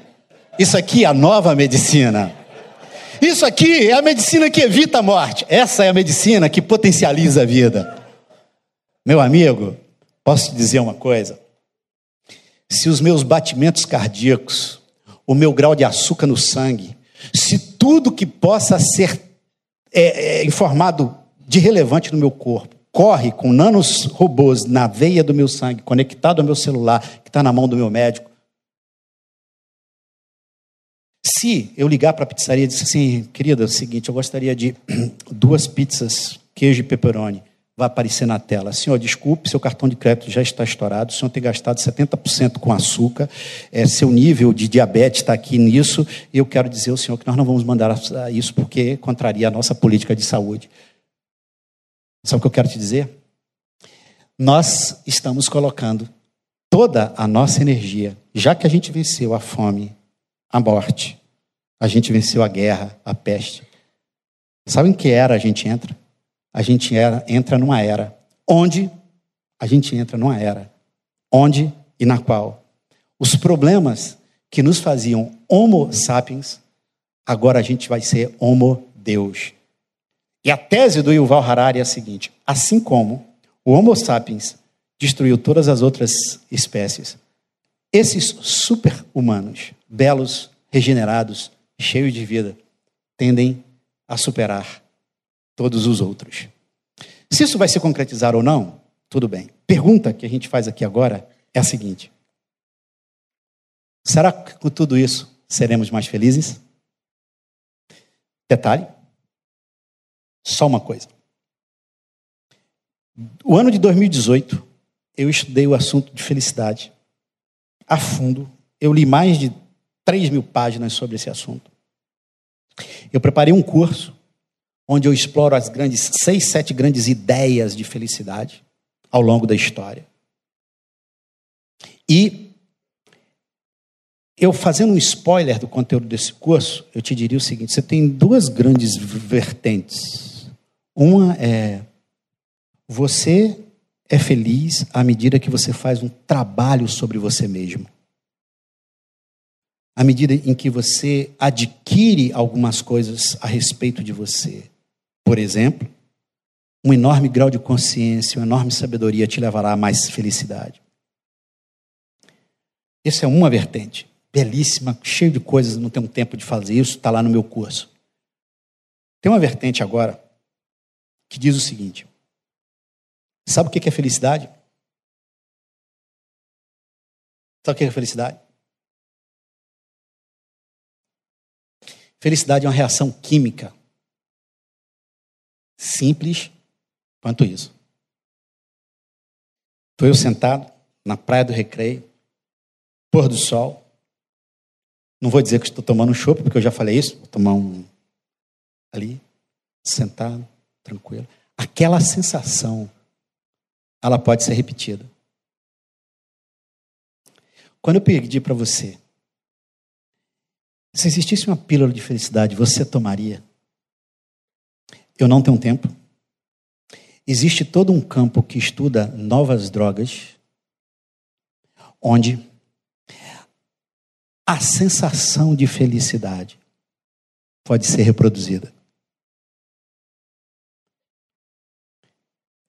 Isso aqui é a nova medicina. Isso aqui é a medicina que evita a morte. Essa é a medicina que potencializa a vida. Meu amigo, posso te dizer uma coisa? Se os meus batimentos cardíacos, o meu grau de açúcar no sangue, se tudo que possa ser é, é, informado de relevante no meu corpo corre com nanos robôs na veia do meu sangue, conectado ao meu celular, que está na mão do meu médico, se eu ligar para a pizzaria e disser assim, querida, é o seguinte, eu gostaria de duas pizzas, queijo e pepperoni, vai aparecer na tela. Senhor, desculpe, seu cartão de crédito já está estourado, o senhor tem gastado 70% com açúcar, é, seu nível de diabetes está aqui nisso, e eu quero dizer ao senhor que nós não vamos mandar isso porque contraria a nossa política de saúde. Sabe o que eu quero te dizer? Nós estamos colocando toda a nossa energia, já que a gente venceu a fome, a morte. A gente venceu a guerra, a peste. Sabe em que era a gente entra? A gente era, entra numa era. Onde a gente entra numa era. Onde e na qual os problemas que nos faziam homo sapiens, agora a gente vai ser homo deus. E a tese do Yuval Harari é a seguinte: assim como o homo sapiens destruiu todas as outras espécies, esses super-humanos belos, regenerados, cheios de vida, tendem a superar todos os outros. Se isso vai se concretizar ou não, tudo bem. Pergunta que a gente faz aqui agora é a seguinte: Será que com tudo isso seremos mais felizes? Detalhe: só uma coisa. O ano de 2018, eu estudei o assunto de felicidade a fundo. Eu li mais de 3 mil páginas sobre esse assunto. Eu preparei um curso onde eu exploro as grandes, seis, sete grandes ideias de felicidade ao longo da história. E eu fazendo um spoiler do conteúdo desse curso, eu te diria o seguinte: você tem duas grandes vertentes. Uma é você é feliz à medida que você faz um trabalho sobre você mesmo. À medida em que você adquire algumas coisas a respeito de você. Por exemplo, um enorme grau de consciência, uma enorme sabedoria te levará a mais felicidade. Essa é uma vertente, belíssima, cheio de coisas, não tenho tempo de fazer isso, está lá no meu curso. Tem uma vertente agora que diz o seguinte: Sabe o que é felicidade? Sabe o que é felicidade? Felicidade é uma reação química. Simples quanto isso. Estou eu sentado na praia do recreio, pôr do sol. Não vou dizer que estou tomando um chopp, porque eu já falei isso. Vou tomar um ali, sentado, tranquilo. Aquela sensação ela pode ser repetida. Quando eu pedi para você, se existisse uma pílula de felicidade, você tomaria? Eu não tenho tempo. Existe todo um campo que estuda novas drogas, onde a sensação de felicidade pode ser reproduzida.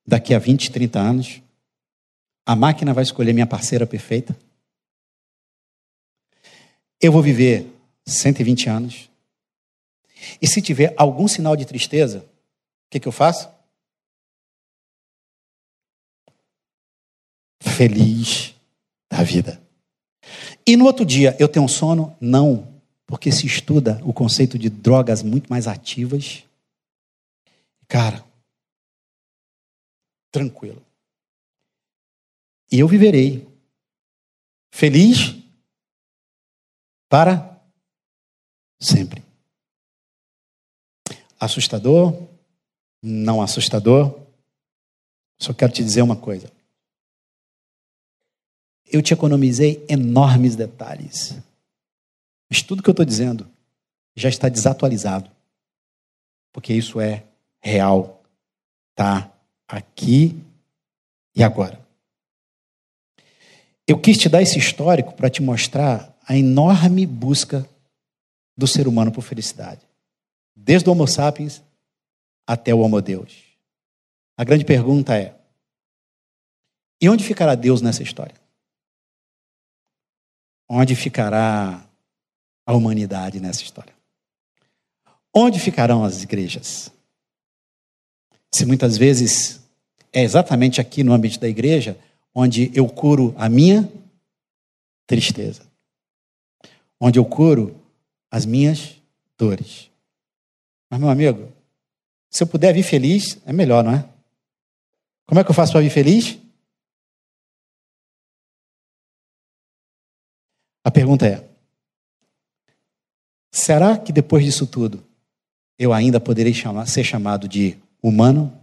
daqui a 20, 30 anos, a máquina vai escolher minha parceira perfeita. Eu vou viver 120 anos. E se tiver algum sinal de tristeza, o que, que eu faço? Feliz da vida. E no outro dia, eu tenho sono? Não, porque se estuda o conceito de drogas muito mais ativas. Cara, tranquilo. E eu viverei feliz para sempre. Assustador? Não assustador? Só quero te dizer uma coisa. Eu te economizei enormes detalhes. Mas tudo que eu estou dizendo já está desatualizado. Porque isso é real. Tá aqui e agora. Eu quis te dar esse histórico para te mostrar a enorme busca do ser humano por felicidade, desde o Homo sapiens até o Homo Deus. A grande pergunta é: e onde ficará Deus nessa história? Onde ficará a humanidade nessa história? Onde ficarão as igrejas? Se muitas vezes é exatamente aqui no ambiente da igreja onde eu curo a minha tristeza, onde eu curo as minhas dores. Mas, meu amigo, se eu puder vir feliz, é melhor, não é? Como é que eu faço para vir feliz? A pergunta é: será que depois disso tudo eu ainda poderei chamar, ser chamado de humano?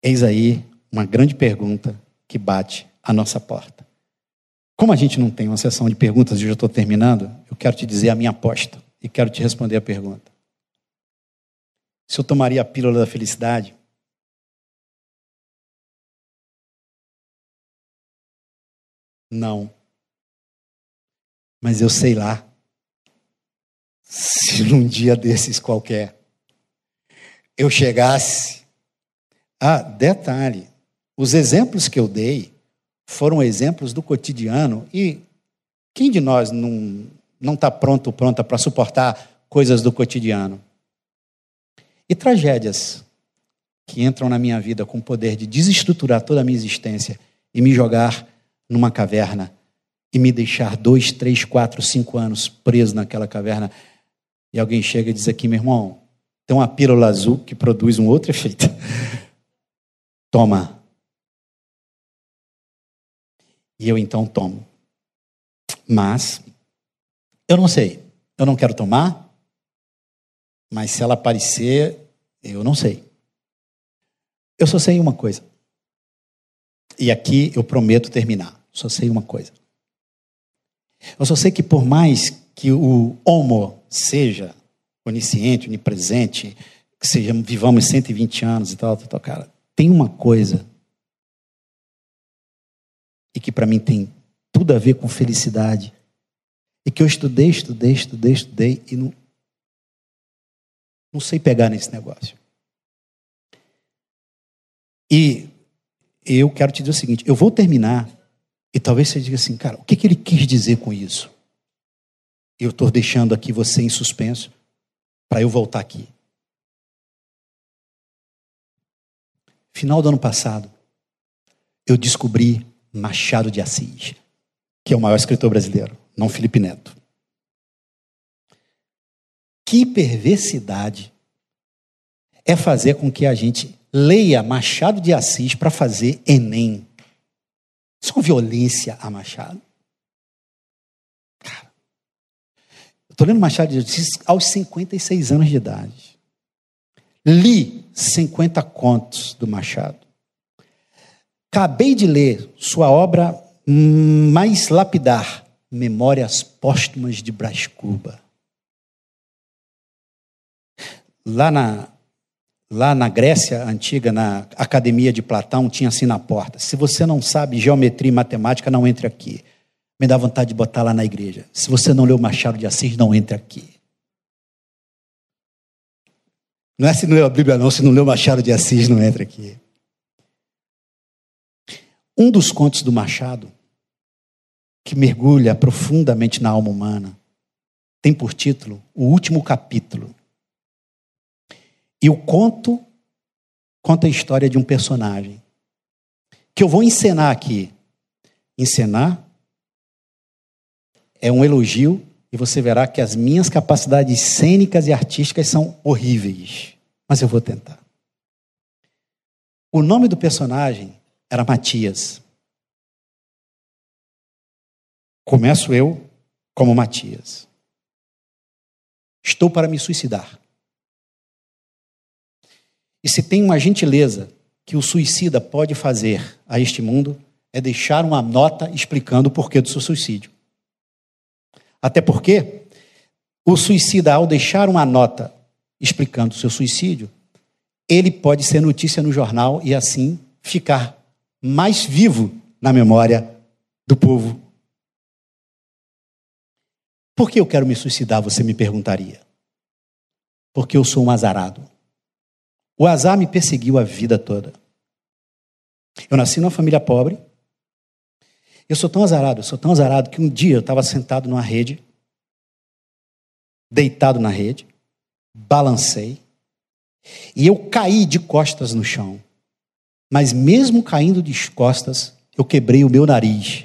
Eis aí uma grande pergunta que bate à nossa porta. Como a gente não tem uma sessão de perguntas e eu já estou terminando, eu quero te dizer a minha aposta e quero te responder a pergunta. Se eu tomaria a pílula da felicidade, não. Mas eu sei lá se num dia desses qualquer eu chegasse. Ah, detalhe: os exemplos que eu dei foram exemplos do cotidiano e quem de nós não não está pronto ou pronta para suportar coisas do cotidiano? E tragédias que entram na minha vida com o poder de desestruturar toda a minha existência e me jogar numa caverna e me deixar dois, três, quatro, cinco anos preso naquela caverna. E alguém chega e diz aqui, meu irmão, tem uma pílula azul que produz um outro efeito. Toma. E eu então tomo. Mas, eu não sei. Eu não quero tomar. Mas se ela aparecer, eu não sei. Eu só sei uma coisa. E aqui eu prometo terminar. Só sei uma coisa. Eu só sei que por mais que o homo seja onisciente, onipresente, que seja, vivamos 120 anos e tal, tal, tal, cara, tem uma coisa e que para mim tem tudo a ver com felicidade e que eu estudei, estudei, estudei, estudei e não, não sei pegar nesse negócio. E eu quero te dizer o seguinte: eu vou terminar e talvez você diga assim, cara, o que, que ele quis dizer com isso? Eu estou deixando aqui você em suspenso para eu voltar aqui. Final do ano passado, eu descobri Machado de Assis, que é o maior escritor brasileiro, não Felipe Neto. Que perversidade é fazer com que a gente leia Machado de Assis para fazer Enem. Isso é violência a Machado. Cara, eu estou lendo Machado de Assis aos 56 anos de idade. Li 50 contos do Machado. Acabei de ler sua obra mais lapidar, Memórias Póstumas de Brás Cuba. Lá na, Lá na Grécia antiga, na academia de Platão, tinha assim na porta: se você não sabe geometria e matemática, não entre aqui. Me dá vontade de botar lá na igreja. Se você não leu Machado de Assis, não entre aqui. Não é se não leu a Bíblia, não. Se não leu Machado de Assis, não entra aqui. Um dos contos do Machado, que mergulha profundamente na alma humana, tem por título O Último Capítulo. E o conto conta a história de um personagem que eu vou encenar aqui. Encenar é um elogio e você verá que as minhas capacidades cênicas e artísticas são horríveis, mas eu vou tentar. O nome do personagem era Matias. Começo eu como Matias. Estou para me suicidar. E se tem uma gentileza que o suicida pode fazer a este mundo, é deixar uma nota explicando o porquê do seu suicídio. Até porque o suicida, ao deixar uma nota explicando o seu suicídio, ele pode ser notícia no jornal e assim ficar mais vivo na memória do povo. Por que eu quero me suicidar, você me perguntaria? Porque eu sou um azarado. O azar me perseguiu a vida toda. Eu nasci numa família pobre. Eu sou tão azarado, eu sou tão azarado que um dia eu estava sentado numa rede, deitado na rede, balancei, e eu caí de costas no chão. Mas mesmo caindo de costas, eu quebrei o meu nariz.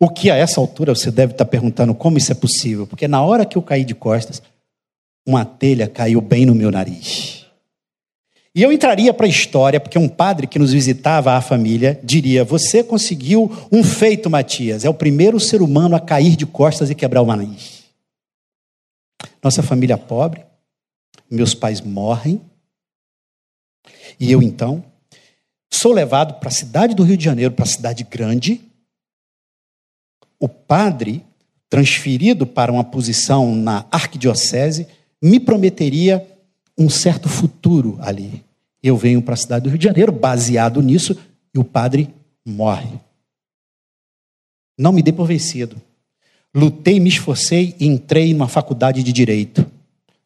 O que a essa altura você deve estar perguntando como isso é possível? Porque na hora que eu caí de costas, uma telha caiu bem no meu nariz. E eu entraria para a história, porque um padre que nos visitava a família diria: Você conseguiu um feito, Matias. É o primeiro ser humano a cair de costas e quebrar o nariz. Nossa família pobre, meus pais morrem, e eu então sou levado para a cidade do Rio de Janeiro, para a cidade grande. O padre, transferido para uma posição na arquidiocese, me prometeria um certo futuro ali. Eu venho para a cidade do Rio de Janeiro, baseado nisso, e o padre morre. Não me dê por vencido. Lutei, me esforcei e entrei numa faculdade de direito.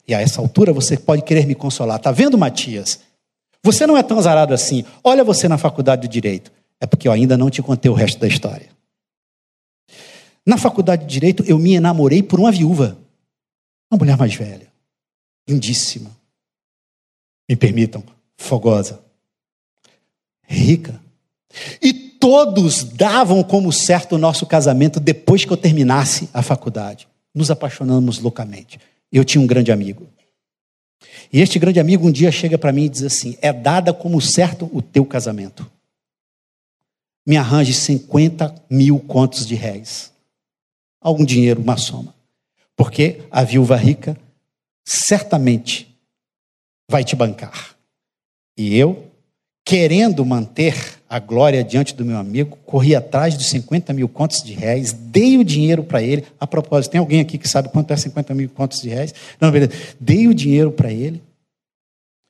E a essa altura você pode querer me consolar. Tá vendo, Matias? Você não é tão azarado assim. Olha você na faculdade de direito. É porque eu ainda não te contei o resto da história. Na faculdade de direito, eu me enamorei por uma viúva. Uma mulher mais velha. Lindíssima me permitam, fogosa, rica. E todos davam como certo o nosso casamento depois que eu terminasse a faculdade. Nos apaixonamos loucamente. Eu tinha um grande amigo. E este grande amigo um dia chega para mim e diz assim: É dada como certo o teu casamento. Me arranje 50 mil contos de réis. Algum dinheiro, uma soma. Porque a viúva rica certamente vai te bancar. E eu, querendo manter a glória diante do meu amigo, corri atrás dos 50 mil contos de réis, dei o dinheiro para ele. A propósito, tem alguém aqui que sabe quanto é 50 mil contos de réis? Não, beleza. Dei o dinheiro para ele.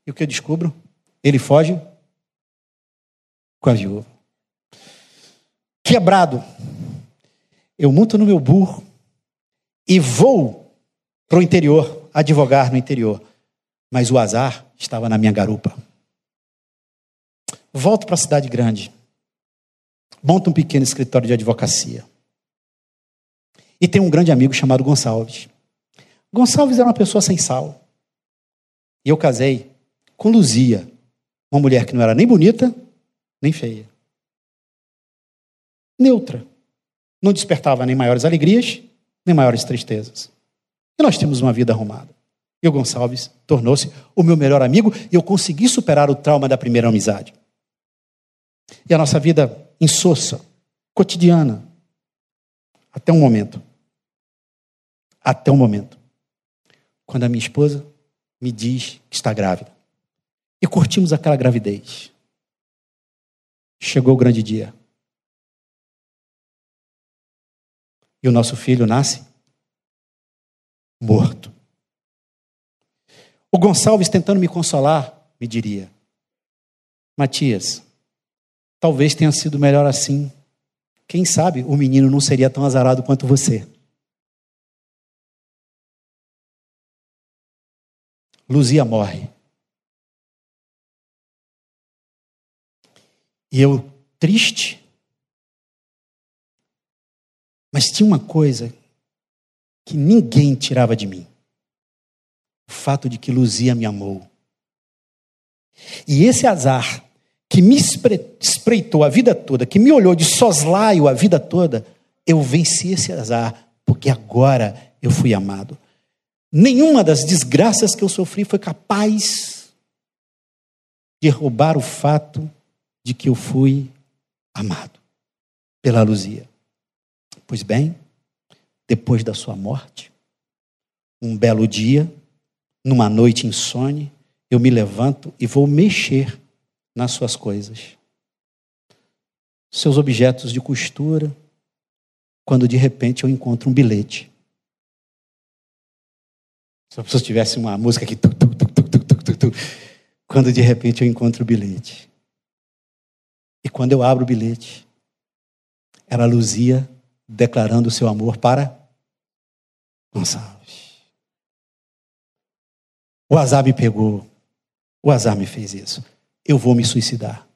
E o que eu descubro? Ele foge com a viúva. Quebrado. Eu monto no meu burro e vou para o interior, advogar no interior. Mas o azar estava na minha garupa. Volto para a cidade grande. Monto um pequeno escritório de advocacia. E tem um grande amigo chamado Gonçalves. Gonçalves era uma pessoa sem sal. E eu casei com Luzia, uma mulher que não era nem bonita, nem feia. Neutra. Não despertava nem maiores alegrias, nem maiores tristezas. E nós temos uma vida arrumada. E o Gonçalves tornou-se o meu melhor amigo e eu consegui superar o trauma da primeira amizade. E a nossa vida insossa, cotidiana, até um momento. Até um momento. Quando a minha esposa me diz que está grávida. E curtimos aquela gravidez. Chegou o grande dia. E o nosso filho nasce morto. O Gonçalves, tentando me consolar, me diria: Matias, talvez tenha sido melhor assim. Quem sabe o menino não seria tão azarado quanto você. Luzia morre. E eu, triste, mas tinha uma coisa que ninguém tirava de mim: o fato de que Luzia me amou. E esse azar que me espreitou a vida toda, que me olhou de soslaio a vida toda, eu venci esse azar, porque agora eu fui amado. Nenhuma das desgraças que eu sofri foi capaz de roubar o fato de que eu fui amado pela Luzia. Pois bem, depois da sua morte, um belo dia, numa noite insone, eu me levanto e vou mexer nas suas coisas. Seus objetos de costura, quando de repente eu encontro um bilhete. Se a pessoa tivesse uma música aqui, tu, tu, tu, quando de repente eu encontro o bilhete. E quando eu abro o bilhete, era Luzia declarando o seu amor para Gonçalves. O azar me pegou. O azar me fez isso. Eu vou me suicidar.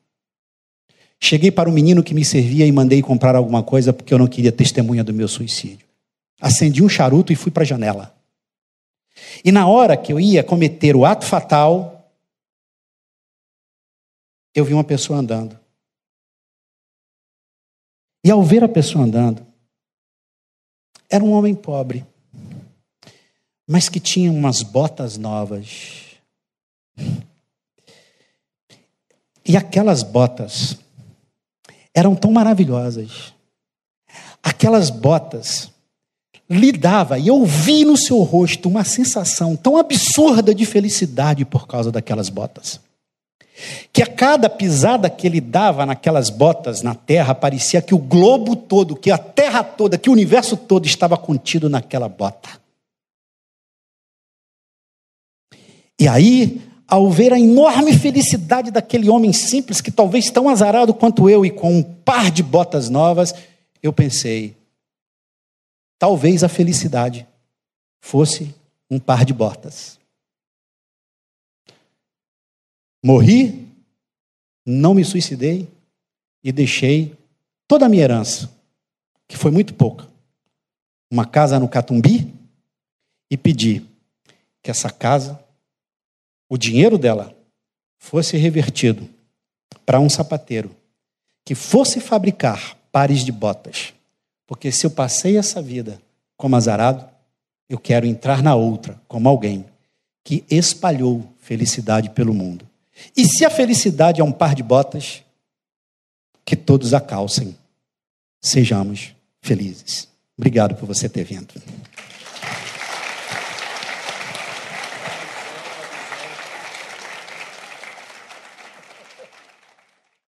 Cheguei para o menino que me servia e mandei comprar alguma coisa porque eu não queria testemunha do meu suicídio. Acendi um charuto e fui para a janela. E na hora que eu ia cometer o ato fatal, eu vi uma pessoa andando. E ao ver a pessoa andando, era um homem pobre, mas que tinha umas botas novas. E aquelas botas eram tão maravilhosas. Aquelas botas lhe dava, e eu vi no seu rosto uma sensação tão absurda de felicidade por causa daquelas botas que a cada pisada que ele dava naquelas botas na terra, parecia que o globo todo, que a terra toda, que o universo todo estava contido naquela bota. E aí, ao ver a enorme felicidade daquele homem simples, que talvez tão azarado quanto eu e com um par de botas novas, eu pensei: talvez a felicidade fosse um par de botas. Morri, não me suicidei e deixei toda a minha herança, que foi muito pouca, uma casa no Catumbi, e pedi que essa casa, o dinheiro dela, fosse revertido para um sapateiro que fosse fabricar pares de botas. Porque se eu passei essa vida como azarado, eu quero entrar na outra como alguém que espalhou felicidade pelo mundo. E se a felicidade é um par de botas, que todos a calcem. Sejamos felizes. Obrigado por você ter vindo.